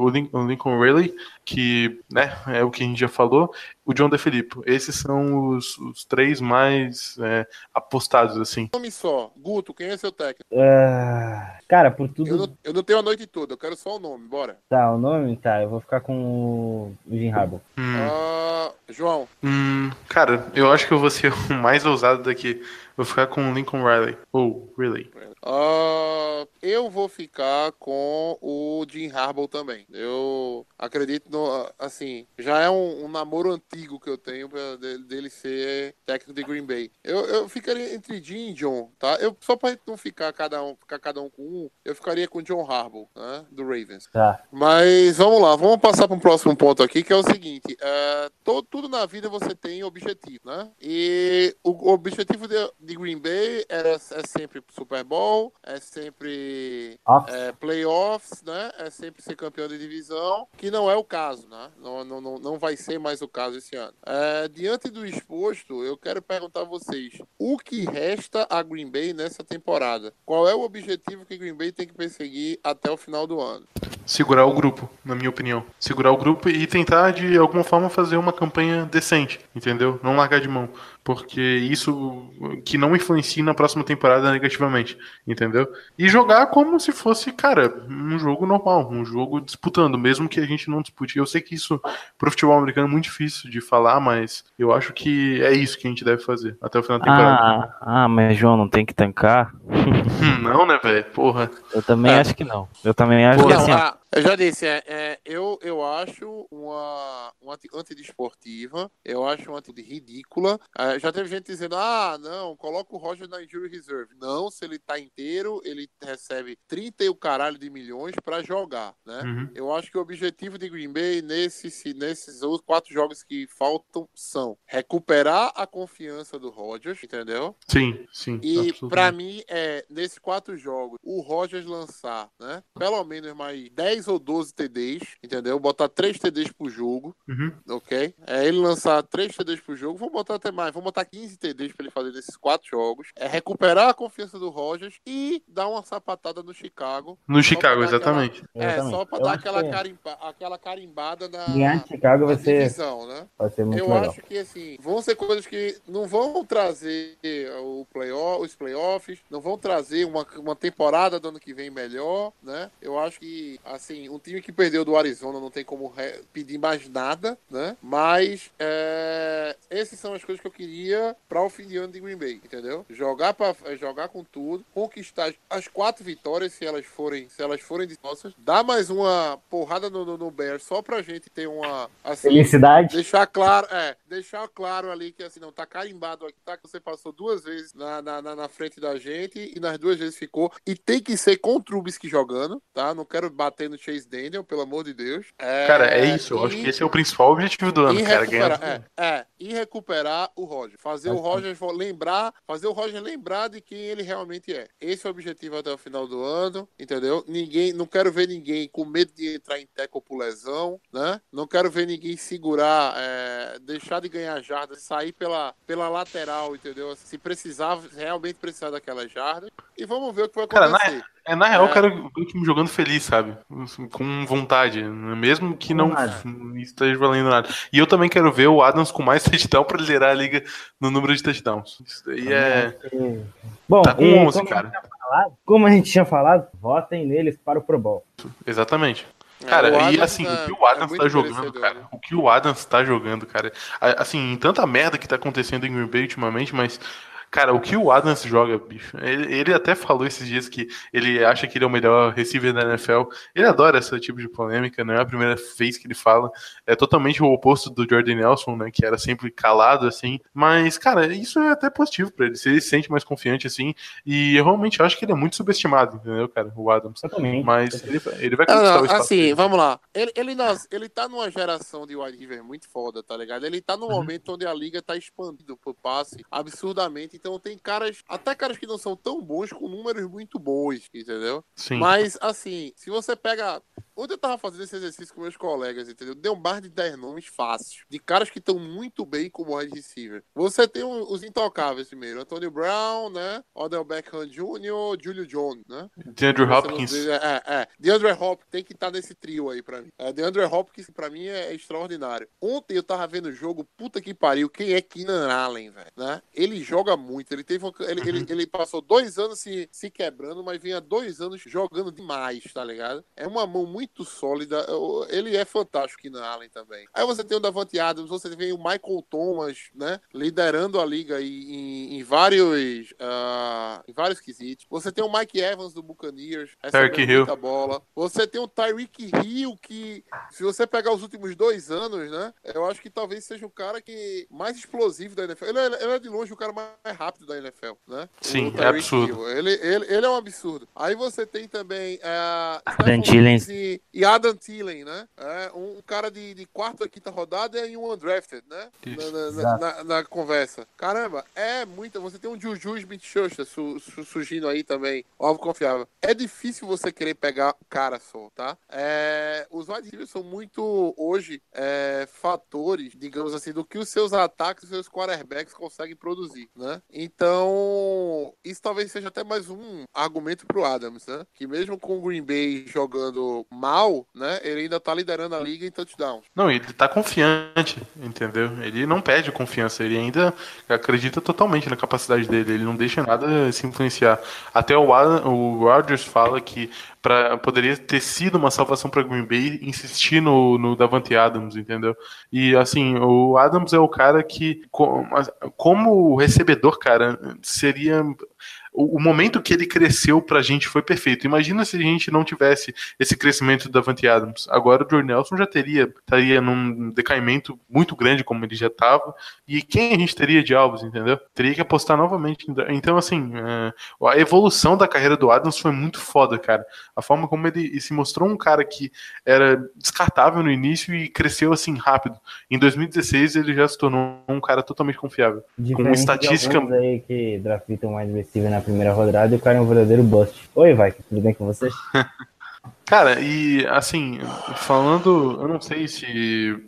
O Lin- o Lincoln Riley, que né, é o que a gente já falou, o John DeFilippo. Esses são os, os três mais é, apostados, assim. Nome só, Guto, quem é seu técnico? Ah, cara, por tudo. Eu não, eu não tenho a noite toda, eu quero só o nome, bora. Tá, o nome? Tá, eu vou ficar com o Jim Harbaugh. Hum, Ah, João, hum, cara, eu acho que eu vou ser o mais ousado daqui. Vou ficar com o Lincoln Riley. Ou Riley. Ah, eu vou ficar com o Jim Harbaugh também. Eu acredito no, assim, já é um, um namoro antigo que eu tenho pra dele, dele ser técnico de Green Bay. Eu, eu ficaria entre Jim e John, tá? Eu só para não ficar cada um, ficar cada um com um, eu ficaria com o John Harbaugh, né, do Ravens. Tá. Mas vamos lá, vamos passar para um próximo ponto aqui, que é o seguinte: é, to- tudo na vida você tem objetivo, né? E o, objetivo de, de Green Bay era, é sempre Super Bowl, é sempre é, playoffs, né? É sempre ser campeão de divisão, que não é o caso, né? Não, não, não, não vai ser mais o caso esse ano. É, diante do exposto, eu quero perguntar a vocês: o que resta a Green Bay nessa temporada? Qual é o objetivo que Green Bay tem que perseguir até o final do ano? Segurar o grupo, na minha opinião. Segurar o grupo e tentar, de alguma forma, fazer uma campanha decente, entendeu? Não largar de mão. Porque isso que não influencia na próxima temporada negativamente, entendeu? E jogar como se fosse, cara, um jogo normal, um jogo disputando, mesmo que a gente não dispute. Eu sei que isso pro futebol americano é muito difícil de falar, mas eu acho que é isso que a gente deve fazer até o final da temporada. Ah, ah, mas João não tem que tancar? Não, né, velho? Porra. Eu também É. acho que não. Eu também acho que Não, assim, ó, ah, eu já disse, é, é, eu, eu acho uma, uma antidesportiva, eu acho uma atitude ridícula. É, já teve gente dizendo, ah, não, coloca o Roger na injury reserve. Não, se ele tá inteiro, ele recebe 30 e o caralho de milhões pra jogar, né? Uhum. Eu acho que o objetivo de Green Bay nesses, se- nesses outros quatro jogos que faltam são recuperar a confiança do Rodgers, entendeu? Sim, sim. E pra mim, é, nesses quatro jogos, o Rogers lançar, né? Pelo menos mais 10 ou 12 TDs, entendeu? Botar 3 TDs por jogo, Uhum. ok? É ele lançar 3 TDs por jogo, vou botar até mais, vou botar 15 TDs pra ele fazer nesses quatro jogos. É recuperar a confiança do Rogers e dar uma sapatada no Chicago. No Chicago, dar aquela- exatamente. É, Exatamente. só pra Eu dar aquela, que carimba, aquela carimbada na, Ganhar Chicago vai ser, divisão, né? vai ser muito Eu legal. acho que assim, vão ser coisas que não vão trazer o playoff, os playoffs, não vão trazer uma, uma temporada do ano que vem melhor, né? Eu acho que, assim, um time que perdeu do Arizona não tem como pedir mais nada, né? Mas é, essas são as coisas que eu queria para o fim de ano de Green Bay, entendeu? Jogar para jogar com tudo, conquistar as quatro vitórias se elas forem, se elas forem de nossas, dar mais uma porrada no, no, no Bears só pra gente ter uma assim, Felicidade. Deixar claro, é, deixar claro ali que assim, não tá carimbado aqui, tá? Que você passou duas vezes na, na, na- na frente da gente e nas duas vezes ficou. E tem que ser com o Trubisky jogando, tá? Não quero bater no Chase Daniel, pelo amor de Deus. É, Cara, é isso. Eu acho e- que esse é o principal objetivo do ano, cara. recuperar, Ganhar. é, é, e recuperar o Roger. Fazer o. Roger lembrar, fazer o Roger lembrar de quem ele realmente é. Esse é o objetivo até o final do ano, entendeu? Ninguém, não quero ver ninguém com medo de entrar em teco por lesão, né? Não quero ver ninguém segurar, é, deixar de ganhar jardas, sair pela, pela lateral, entendeu? Se precisar, realmente precisar daquela jarda. E vamos ver o que vai Cara, na- acontecer. É, na real, É. eu quero ver o time jogando feliz, sabe? Com vontade. Mesmo que não nada. esteja valendo nada. E eu também quero ver o Adams com mais touchdown pra liderar a liga no número de touchdowns. Isso daí é. Bom, Tá com e 11, como, cara. falado- como a gente tinha falado, votem neles para o Pro Bowl. Exatamente. É, Cara, o e Adams assim, é- o que o é Adams muito tá jogando, cara, né? o que o Adams tá jogando, cara, a- assim, em tanta merda que tá acontecendo em Green Bay ultimamente, mas, cara, o que o Adams joga, bicho, ele, ele até falou esses dias que ele acha que ele é o melhor receiver da NFL, ele adora esse tipo de polêmica, não é a primeira vez que ele fala, é totalmente o oposto do Jordan Nelson, né, que era sempre calado, assim, mas, cara, isso é até positivo pra ele, se ele se sente mais confiante, assim, e eu realmente acho que ele é muito subestimado, entendeu, cara, o Adams. Totalmente. Mas ele, ele vai conquistar não, o espaço assim, dele. vamos lá. Ele, ele, nas- ele tá numa geração de wide receiver muito foda, tá ligado? Ele tá num Uhum. momento onde a liga tá expandindo pro passe absurdamente. Então tem caras, até caras que não são tão bons, com números muito bons, entendeu? Sim. Mas, assim, se você pega. Ontem eu tava fazendo esse exercício com meus colegas, entendeu? Deu um bar de 10 nomes fáceis. De caras que estão muito bem como wide receiver. Você tem o- os intocáveis primeiro. Antonio Brown, né? Odell Beckham Jr., Julio Jones, né? DeAndre Hopkins. vê- É, é. DeAndre Hopkins tem que estar nesse trio aí pra mim. É, DeAndre Hopkins, pra mim, é extraordinário. Ontem eu tava vendo o jogo, puta que pariu, quem é Keenan Allen, velho, né? Ele joga muito, ele teve ele, ele, ele passou dois anos se, se quebrando, mas vinha dois anos jogando demais, tá ligado? É uma mão muito sólida, ele é fantástico, Keenan Allen também. Aí você tem o Davante Adams, você tem o Michael Thomas, né? Liderando a liga em, em vários ah, em vários quesitos. Você tem o Mike Evans do Buccaneers, Tyreek Hill. bola. Você tem o Tyreek Hill, que se você pegar os últimos dois anos, né? Eu acho que talvez seja o cara que mais explosivo da NFL. Ele é, ele é de longe o cara mais rápido da NFL, né? Sim, é absurdo. Ele, ele, ele é um absurdo. Aí você tem também. Uh, Dan Tillens. e, e Adam Thielen, né? É, um cara de, de quarta, quinta rodada e um undrafted, né? Na, na, na- na conversa. Caramba, é muita. Você tem um Juju Smith-Schuster su, su- surgindo aí também, alvo confiável. É difícil você querer pegar o cara só, tá? É, os wide receivers são muito, hoje, é, fatores, digamos assim, do que os seus ataques, os seus quarterbacks conseguem produzir, né? Então, isso talvez seja até mais um argumento pro Adams, né? Que mesmo com o Green Bay jogando mal, né? Ele ainda tá liderando a liga em touchdowns. Não, ele tá confiante, entendeu? Ele não perde confiança, ele ainda acredita totalmente na capacidade dele, ele não deixa nada se influenciar. Até o, Adam, o Rodgers fala que pra, poderia ter sido uma salvação para Green Bay insistir no, no Davante Adams, entendeu? E assim, o Adams é o cara que, como recebedor, cara, seria. O, o momento que ele cresceu pra gente foi perfeito. Imagina se a gente não tivesse esse crescimento do Davante Adams. Agora o Jordan Nelson já teria estaria num decaimento muito grande como ele já estava. E quem a gente teria de alvos, entendeu? Teria que apostar novamente. Então, assim, é, a evolução da carreira do Adams foi muito foda, cara. A forma como ele se mostrou um cara que era descartável no início e cresceu assim rápido. Em 2016 ele já se tornou um cara totalmente confiável. Diferente estatística- de alguns aí que draftam wide receiver na primeira rodada e o cara é um verdadeiro bust. Oi, vai, tudo bem com você? Cara, e assim, falando, eu não sei se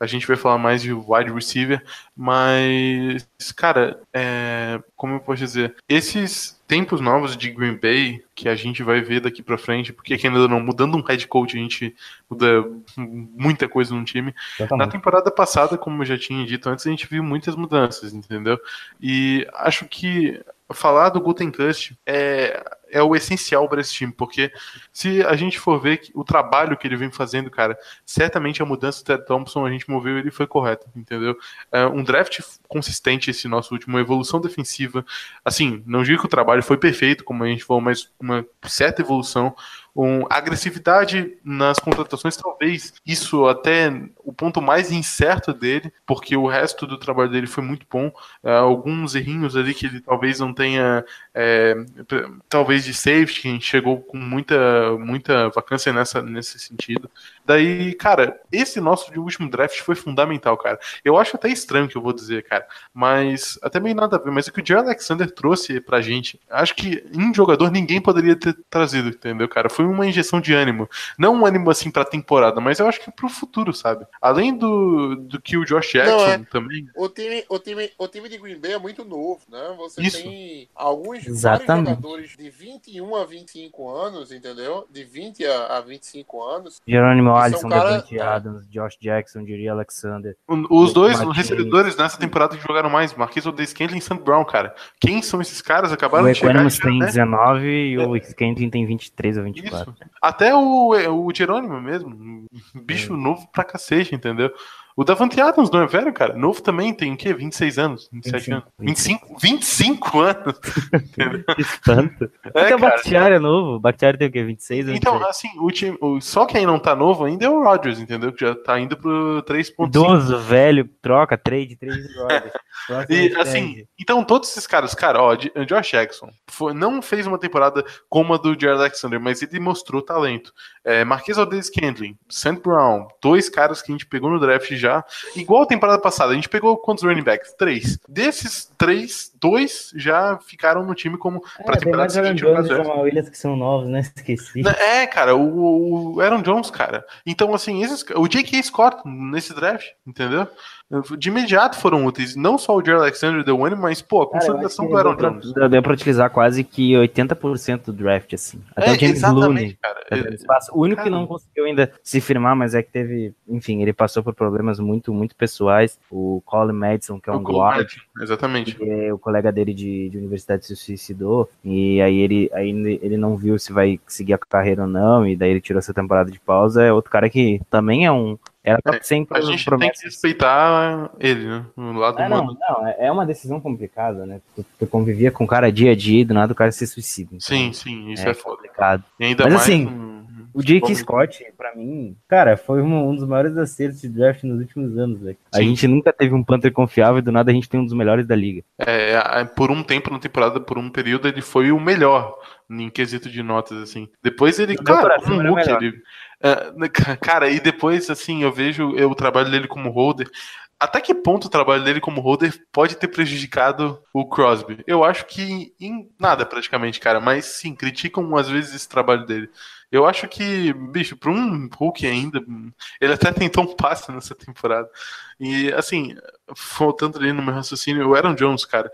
a gente vai falar mais de wide receiver, mas, cara, é, como eu posso dizer, esses tempos novos de Green Bay que a gente vai ver daqui pra frente, porque ainda não mudando um head coach, a gente muda muita coisa no time. Na Totalmente. temporada passada, como eu já tinha dito antes, a gente viu muitas mudanças, entendeu? E acho que falar do Gutenkust é, é o essencial para esse time, porque se a gente for ver o trabalho que ele vem fazendo, cara, certamente a mudança do Ted Thompson, a gente moveu ele foi correta, entendeu? É um draft consistente esse nosso último, uma evolução defensiva. Assim, não digo que o trabalho foi perfeito, como a gente falou, mas uma certa evolução. Um, agressividade nas contratações, talvez isso até o ponto mais incerto dele, porque o resto do trabalho dele foi muito bom. É, alguns errinhos ali que ele talvez não tenha, é, talvez de safety, chegou com muita, muita vacância nessa, nesse sentido. Daí, cara, esse nosso de último draft foi fundamental, cara. Eu acho até estranho o que eu vou dizer, cara, mas até meio nada a ver. Mas o que o Jerry Alexander trouxe pra gente, acho que em jogador ninguém poderia ter trazido, entendeu, cara? Foi uma injeção de ânimo. Não um ânimo assim pra temporada, mas eu acho que pro futuro, sabe? Além do, do que o Josh Jackson Não, é. também. O time, o, time, o time de Green Bay é muito novo, né? Você Isso. tem alguns jogadores de 21 a 25 anos, entendeu? De 20 a, a 25 anos. Jerônimo Esse é um Alisson, cara- Devante Adams, Josh Jackson, Jerry Alexander. O- Os dois Martinez. recebedores nessa temporada que jogaram mais, Marquis Odes Kentley e Sam Brown, cara. Quem são esses caras? Acabaram o de chegar. Equanimus já, tem né? 19 e o Skenton tem 23 ou 24. Isso. Até o, o Jerônimo mesmo. um Bicho novo pra cacete, entendeu? O Davante Adams não é velho, cara. Novo também, tem o quê? 26 anos? 27 anos? 25, 25 anos? Espanto. É, Até o. Bakhtiari é novo. O Bakhtiari tem o quê? 26 ou Então, 26? assim, o time, o- só quem não tá novo ainda é o Rodgers, entendeu? Que já tá indo pro 3.5. Idoso, velho, troca, trade, trade. Próximo E assim, então todos esses caras, cara, ó, de- Josh Jackson foi- não fez uma temporada como a do Jared Alexander, mas ele mostrou talento. É, Marquês Aldez Candling, St. Brown, dois caras que a gente pegou no draft já. Igual a temporada passada, a gente pegou quantos running backs? Três. Desses três, dois já ficaram no time como É, tem temporada mais Aaron seguinte. Jones e Jamal Williams que são novos, né? Esqueci. É, cara, o, o Aaron Jones, cara. Então, assim, esses, o J.K. Scott nesse draft, entendeu? De imediato foram úteis. Não só o Jerry Alexander deu ânimo, mas, pô, a Cara, consolidação do Aaron deu pra- Jones. Deu, pra utilizar quase que 80% do draft, assim. Até É, o James Looney. cara. espaço. O único que não conseguiu ainda se firmar, mas é que teve, enfim, ele passou por problemas muito, muito pessoais. O Colin Madison, que é um guard, Exatamente. o colega dele de, de universidade se suicidou, e aí ele, aí ele não viu se vai seguir a carreira ou não, e daí ele tirou essa temporada de pausa. É outro cara que também é um. Era top 100 A gente tem que respeitar ele, né? O lado É, não, humano. não, é- é uma decisão complicada, né? Tu, tu convivia com o cara dia a dia e do nada o cara se suicida. Então, Sim, sim, isso é é, foda. complicado. E ainda Mas mais. assim, um- O Jake Scott, pra mim, cara, foi um, um dos maiores acertos de draft nos últimos anos, velho. A gente nunca teve um Panther confiável e do nada a gente tem um dos melhores da liga. É, por um tempo na temporada, por um período, ele foi o melhor em quesito de notas, assim. Depois ele, No o Hulk, melhor. ele, é, ca- cara, e depois, assim, eu vejo eu- o trabalho dele como holder. Até que ponto o trabalho dele como holder pode ter prejudicado o Crosby? Eu acho que em nada, praticamente, cara. Mas sim, criticam às vezes esse trabalho dele. Eu acho que, bicho, para um Hulk ainda, ele até tentou um passe nessa temporada. E, assim, voltando ali no meu raciocínio, o Aaron Jones, cara.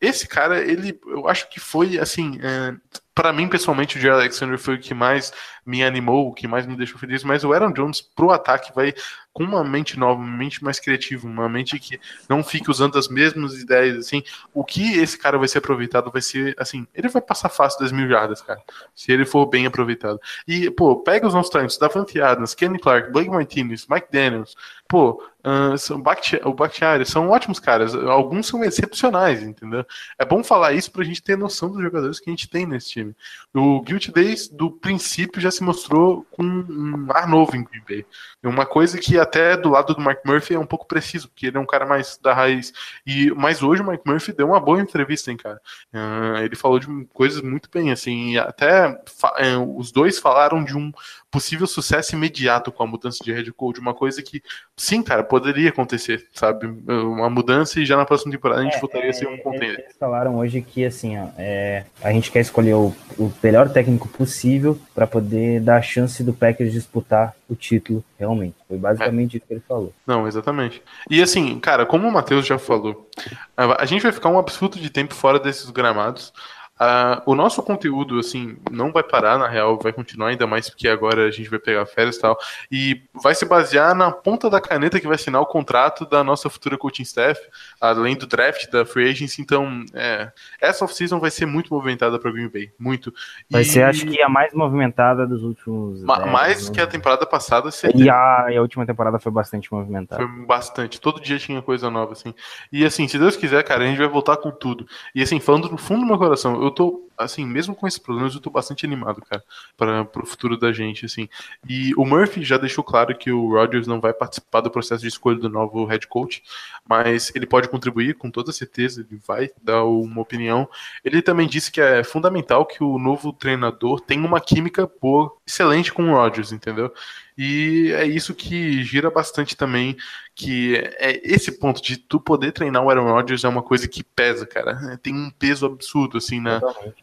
Esse cara, ele, eu acho que foi, assim, é, para mim, pessoalmente, o Jerry Alexander foi o que mais me animou, o que mais me deixou feliz, mas o Aaron Jones pro ataque vai com uma mente nova, uma mente mais criativa, uma mente que não fique usando as mesmas ideias, assim, o que esse cara vai ser aproveitado vai ser, assim, ele vai passar fácil das mil jardas, cara, se ele for bem aproveitado. E, pô, pega os nossos talentos, Davante Adams, Kenny Clark, Blake Martinez, Mike Daniels, pô, ah, são o Bakhtiari, são ótimos caras, alguns são excepcionais, entendeu? É bom falar isso pra gente ter noção dos jogadores que a gente tem nesse time. O Guilty Days, do princípio, já se mostrou com um ar novo em Green Bay. Uma coisa que até do lado do Mark Murphy é um pouco preciso, porque ele é um cara mais da raiz. E, mas hoje o Mark Murphy deu uma boa entrevista, hein, cara. Ah, ele falou de coisas muito bem, assim, até eh, os dois falaram de um possível sucesso imediato com a mudança de head coach, uma coisa que, sim, cara, poderia acontecer, sabe? Uma mudança e já na próxima temporada a gente voltaria a ser um contender. Eles falaram hoje que assim, ó, é, a gente quer escolher o, o melhor técnico possível para poder dar a chance do Packers disputar o título realmente. Foi basicamente isso que ele falou. Não, exatamente. E assim, cara, como o Matheus já falou, a a gente vai ficar um absurdo de tempo fora desses gramados. Ah, o nosso conteúdo, assim, não vai parar, na real, vai continuar ainda mais porque agora a gente vai pegar férias e tal. E vai se basear na ponta da caneta que vai assinar o contrato da nossa futura coaching staff, além do draft, da free agency. Então, é, essa off-season vai ser muito movimentada para Green Bay. Muito. Vai E ser, acho que, a mais movimentada dos últimos. ma- mais anos. que a temporada passada, certeza. E a, e a última temporada foi bastante movimentada. Foi bastante. Todo dia tinha coisa nova, assim. E assim, se Deus quiser, cara, a gente vai voltar com tudo. E assim, falando no fundo do meu coração, eu tô, assim, mesmo com esses problemas, eu tô bastante animado, cara, para pro futuro da gente, assim. E o Murphy já deixou claro que o Rodgers não vai participar do processo de escolha do novo head coach, mas ele pode contribuir, com toda certeza, ele vai dar uma opinião. Ele também disse que é fundamental que o novo treinador tenha uma química boa, excelente com o Rodgers, entendeu? E é isso que gira bastante também, que é esse ponto de tu poder treinar o Aaron Rodgers é uma coisa que pesa, cara. Tem um peso absurdo, assim, na,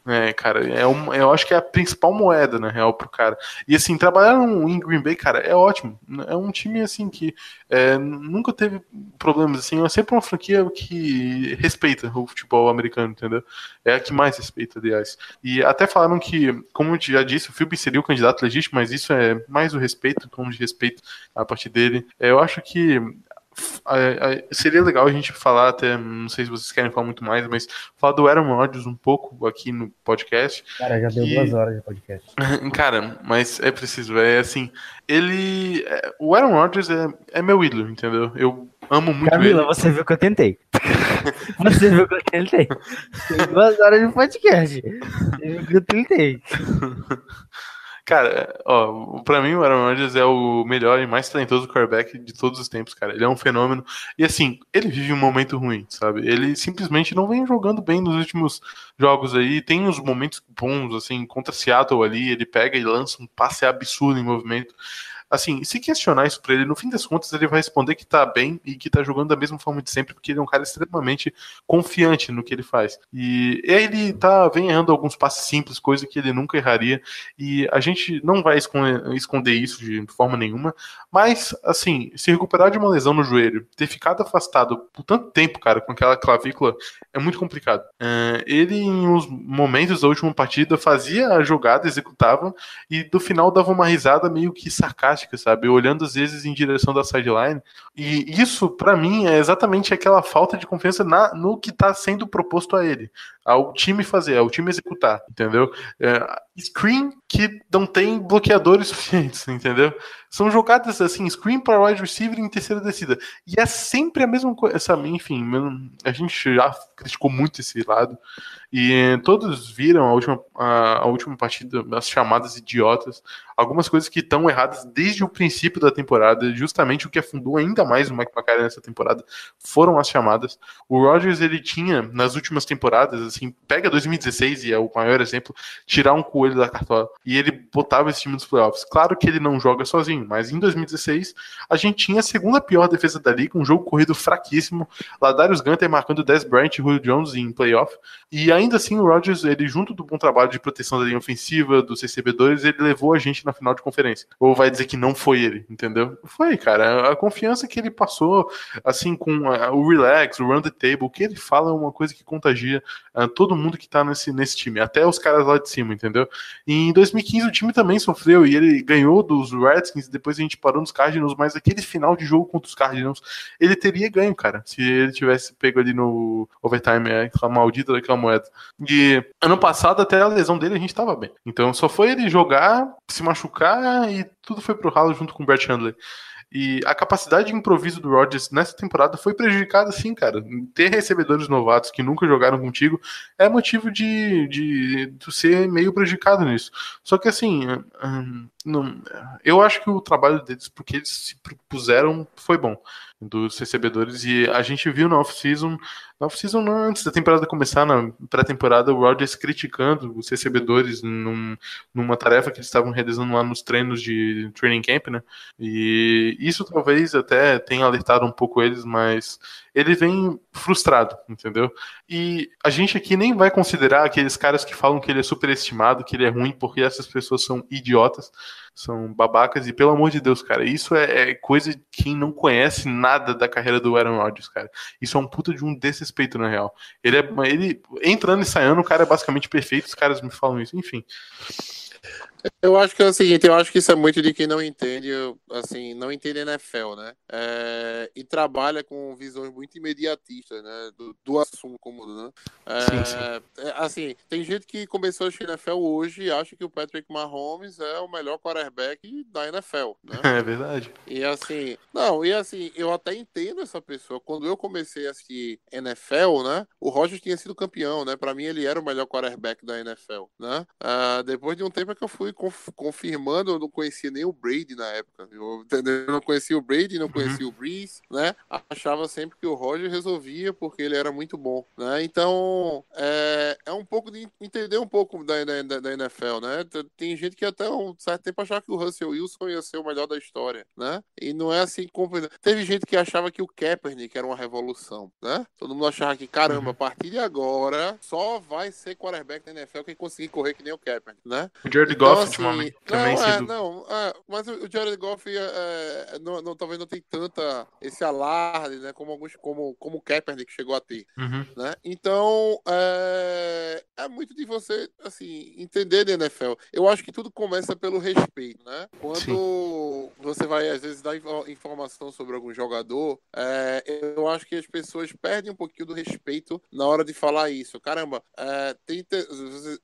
é, cara, é um, eu acho que é a principal moeda, na real, pro cara. E assim, trabalhar no- em Green Bay, cara, é ótimo. É um time, assim, que é, nunca teve problemas, assim, é sempre uma franquia que respeita o futebol americano, entendeu? É a que mais respeita, aliás. E até falaram que, como eu já disse, o Philby seria o candidato legítimo, mas isso é mais o respeito, tom de respeito a partir dele. É, eu acho que a- a- seria legal a gente falar até, não sei se vocês querem falar muito mais, mas falar do Aaron Rodgers um pouco aqui no podcast. Cara, já deu Que- duas horas de podcast. Cara, mas é preciso, é assim, ele, é, o Aaron Rodgers é, é meu ídolo, entendeu? Eu amo muito Camila, ele. você viu que eu tentei. Você viu que eu tentei. Tem duas horas de podcast. Você viu que eu tentei. Cara, ó, pra mim o Aaron Rodgers é o melhor e mais talentoso quarterback de todos os tempos, cara. Ele é um fenômeno. E assim, ele vive um momento ruim, sabe? Ele simplesmente não vem jogando bem nos últimos jogos aí. Tem uns momentos bons, assim, contra Seattle ali, ele pega e lança um passe absurdo em movimento. Assim, se questionar isso pra ele, no fim das contas ele vai responder que tá bem e que tá jogando da mesma forma de sempre, porque ele é um cara extremamente confiante no que ele faz. E ele tá, vem errando alguns passes simples, coisa que ele nunca erraria, e a gente não vai esconder, esconder isso de forma nenhuma, mas, assim, se recuperar de uma lesão no joelho, ter ficado afastado por tanto tempo, cara, com aquela clavícula, é muito complicado. É, ele, em uns momentos da última partida, fazia a jogada, executava, e do final dava uma risada meio que sarcástica, sabe? Olhando às vezes em direção da sideline. E isso, pra mim, é exatamente aquela falta de confiança na, no que tá sendo proposto a ele. Ao time fazer, ao time executar, entendeu? É, screen que não tem bloqueadores suficientes, entendeu? São jogadas assim, screen para wide receiver em terceira descida. E é sempre a mesma coisa. Enfim, a gente já criticou muito esse lado. E todos viram a última, a, a última partida, as chamadas idiotas, algumas coisas que estão erradas desde o princípio da temporada, justamente o que afundou ainda mais o Mike McCarthy nessa temporada foram as chamadas. O Rodgers, ele tinha, nas últimas temporadas, assim, pega 2016 e é o maior exemplo, tirar um coelho da cartola, e ele botava esse time nos playoffs. Claro que ele não joga sozinho, mas em 2016 a gente tinha a segunda pior defesa da liga, um jogo corrido fraquíssimo, Ladarius Gunter marcando 10 Bryant e Julio Jones em playoff, e ainda assim o Rodgers, ele junto do bom trabalho de proteção da linha ofensiva, dos recebedores, ele levou a gente na final de conferência. Ou vai dizer que não foi ele, entendeu? Foi, cara. A confiança que ele passou, assim, com o relax, o run the table, o que ele fala é uma coisa que contagia uh, todo mundo que tá nesse, nesse time, até os caras lá de cima, entendeu? E em 2015 o time também sofreu e ele ganhou dos Redskins, depois a gente parou nos Cardinals, mas aquele final de jogo contra os Cardinals, ele teria ganho, cara, se ele tivesse pego ali no overtime, é, aquela maldita daquela moeda. E ano passado, até a lesão dele, a gente tava bem. Então só foi ele jogar, se machucar e tudo foi pro ralo junto com o Brett Handler. E a capacidade de improviso do Rodgers nessa temporada foi prejudicada, sim, cara. Ter recebedores novatos que nunca jogaram contigo é motivo de, de, de ser meio prejudicado nisso. Só que, assim, hum, não, eu acho que o trabalho deles, porque eles se propuseram, foi bom dos recebedores e a gente viu na off-season, na off-season antes da temporada começar, na pré-temporada, o Rodgers criticando os recebedores num, numa tarefa que eles estavam realizando lá nos treinos de training camp, né? E isso talvez até tenha alertado um pouco eles, mas ele vem frustrado, entendeu? E a gente aqui nem vai considerar aqueles caras que falam que ele é superestimado, que ele é ruim, porque essas pessoas são idiotas, são babacas, e pelo amor de Deus, cara, isso é, é coisa de quem não conhece nada da carreira do Aaron Rodgers, cara. Isso é um puta de um desrespeito, na real. Ele é. Ele, entrando e saindo, o cara é basicamente perfeito, os caras me falam isso, enfim. Eu acho que é o seguinte, eu acho que isso é muito de quem não entende, assim, não entende NFL, né? É, e trabalha com visões muito imediatistas, né? Do, do assunto como, né? É, sim, sim. É, assim, tem gente que começou a assistir NFL hoje e acha que o Patrick Mahomes é o melhor quarterback da NFL, né? É verdade. E assim, não, e assim, eu até entendo essa pessoa. Quando eu comecei a assistir NFL, né? O Rogers tinha sido campeão, né? Para mim ele era o melhor quarterback da NFL, né? Uh, depois de um tempo é que eu fui confirmando, eu não conhecia nem o Brady na época. Eu, entendeu? eu não conhecia o Brady, não uhum. conhecia uhum. o Breeze, né? Achava sempre que o Roger resolvia porque ele era muito bom, né? Então, é, é um pouco de entender um pouco da, da, da NFL, né? Tem gente que até um certo tempo achava que o Russell Wilson ia ser o melhor da história, né? E não é assim. Teve gente que achava que o Kaepernick era uma revolução, né? Todo mundo achava que, caramba, uhum. a partir de agora só vai ser quarterback da NFL quem conseguir correr que nem o Kaepernick, né? O Jared então, Goff, assim, ultimamente, também não, é, sido... não, é, mas o Jared Goff é, é, não, não, talvez não tem tanta esse alarde, né, como alguns, como, como o Kaepernick chegou a ter, uhum. né? Então, é, é muito de você, assim, entender de NFL. Eu acho que tudo começa pelo respeito, né? Quando Sim. você vai, às vezes, dar informação sobre algum jogador, é, eu acho que as pessoas perdem um pouquinho do respeito na hora de falar isso. Caramba, é, tem,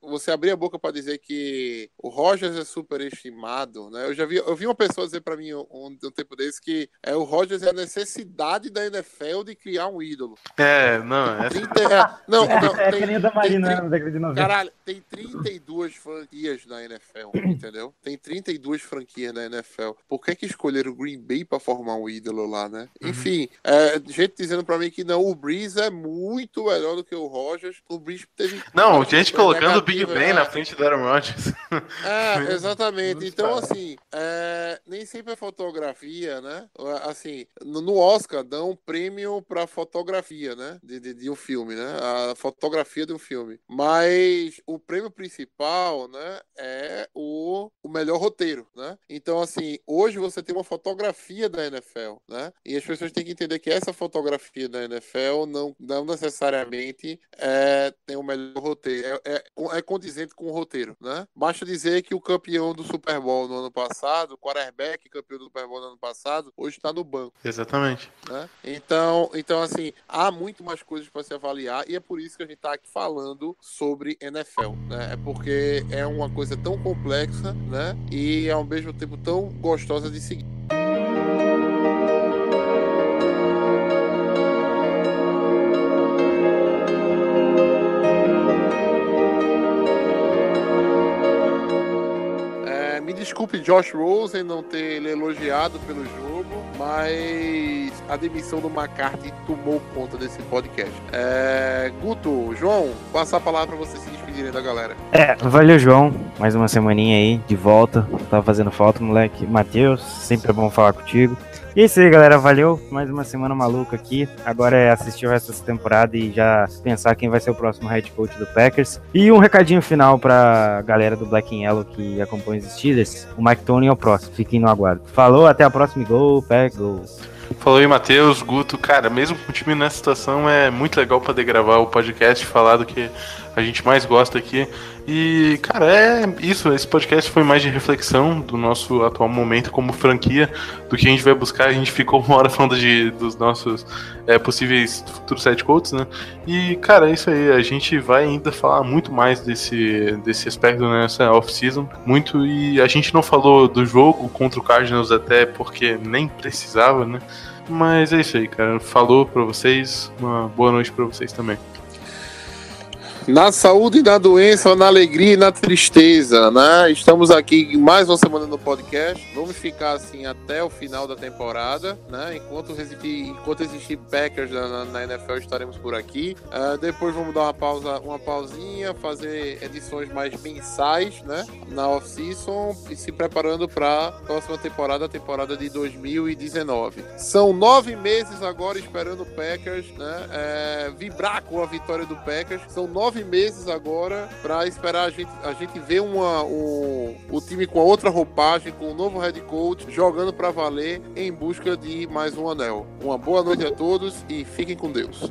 você abrir a boca para dizer que o Rogers é superestimado, né? Eu já vi, eu vi uma pessoa dizer para mim um, um, tempo desse que é, o Rogers é a necessidade da NFL de criar um ídolo. É, não, é. 30, é não, é, não, é, tem, da Marina tem, na década de 90. Caralho, tem 32 franquias na NFL, entendeu? Tem 32 franquias na NFL. Por que que escolheram o Green Bay para formar um ídolo lá, né? Uhum. Enfim, é, gente dizendo para mim que não, o Breeze é muito melhor do que o Rogers. O Breeze teve Não, gente colocando o Big Ben na frente do Aaron Rodgers. É, exatamente. Então, assim, é, nem sempre a fotografia, né? Assim, no Oscar dão um prêmio para fotografia, né? De, de, de, um filme, né? A fotografia de um filme. Mas o prêmio principal, né? É o, o melhor roteiro, né? Então, assim, hoje você tem uma fotografia da NFL, né? E as pessoas têm que entender que essa fotografia da NFL não, não necessariamente é, tem o melhor roteiro. É, é, é condizente com o roteiro, né? Basta dizer que o campeão do Super Bowl no ano passado, o quarterback campeão do Super Bowl no ano passado, hoje está no banco. Exatamente. Né? Então, então, assim, há muito mais coisas para se avaliar e é por isso que a gente está aqui falando sobre NFL. Né? É porque é uma coisa tão complexa né? e ao mesmo tempo tão gostosa de seguir. Desculpe Josh Rosen não ter ele elogiado pelo jogo, mas a demissão do McCarthy tomou conta desse podcast. É, Guto, João, passar a palavra para vocês se despedirem da galera. É, valeu, João. Mais uma semaninha aí, de volta. Tava fazendo falta, moleque. Matheus, sempre é bom falar contigo. E é isso aí, galera. Valeu. Mais uma semana maluca aqui. Agora é assistir o resto temporada e já pensar quem vai ser o próximo head coach do Packers. E um recadinho final pra galera do Black and Yellow que acompanha os Steelers. O Mike Tony é o próximo. Fiquem no aguardo. Falou, até a próxima. Gol, Pack, gol. Falou aí, Matheus, Guto. Cara, mesmo com o time nessa situação, é muito legal poder gravar o podcast, falar do que a gente mais gosta aqui. E, cara, é isso. Esse podcast foi mais de reflexão do nosso atual momento como franquia, do que a gente vai buscar. A gente ficou uma hora falando de, dos nossos é, possíveis futuros sete coaches, né? E, cara, é isso aí. A gente vai ainda falar muito mais desse, desse aspecto nessa off-season. Muito. E a gente não falou do jogo contra o Cardinals até porque nem precisava, né? Mas é isso aí, cara. Falou pra vocês. Uma boa noite pra vocês também. Na saúde, na doença, na alegria e na tristeza, né? Estamos aqui mais uma semana no podcast. Vamos ficar assim até o final da temporada, né? Enquanto existir, enquanto existir Packers na, na NFL, estaremos por aqui. Uh, depois vamos dar uma pausa, uma pausinha, fazer edições mais mensais, né? Na off-season e se preparando para a próxima temporada, a temporada de 2019. São nove meses agora esperando o Packers, né? É, vibrar com a vitória do Packers. São nove nove meses agora para esperar a gente, a gente ver uma, um, o time com outra roupagem, com um novo head coach, jogando para valer em busca de mais um anel. Uma boa noite a todos e fiquem com Deus.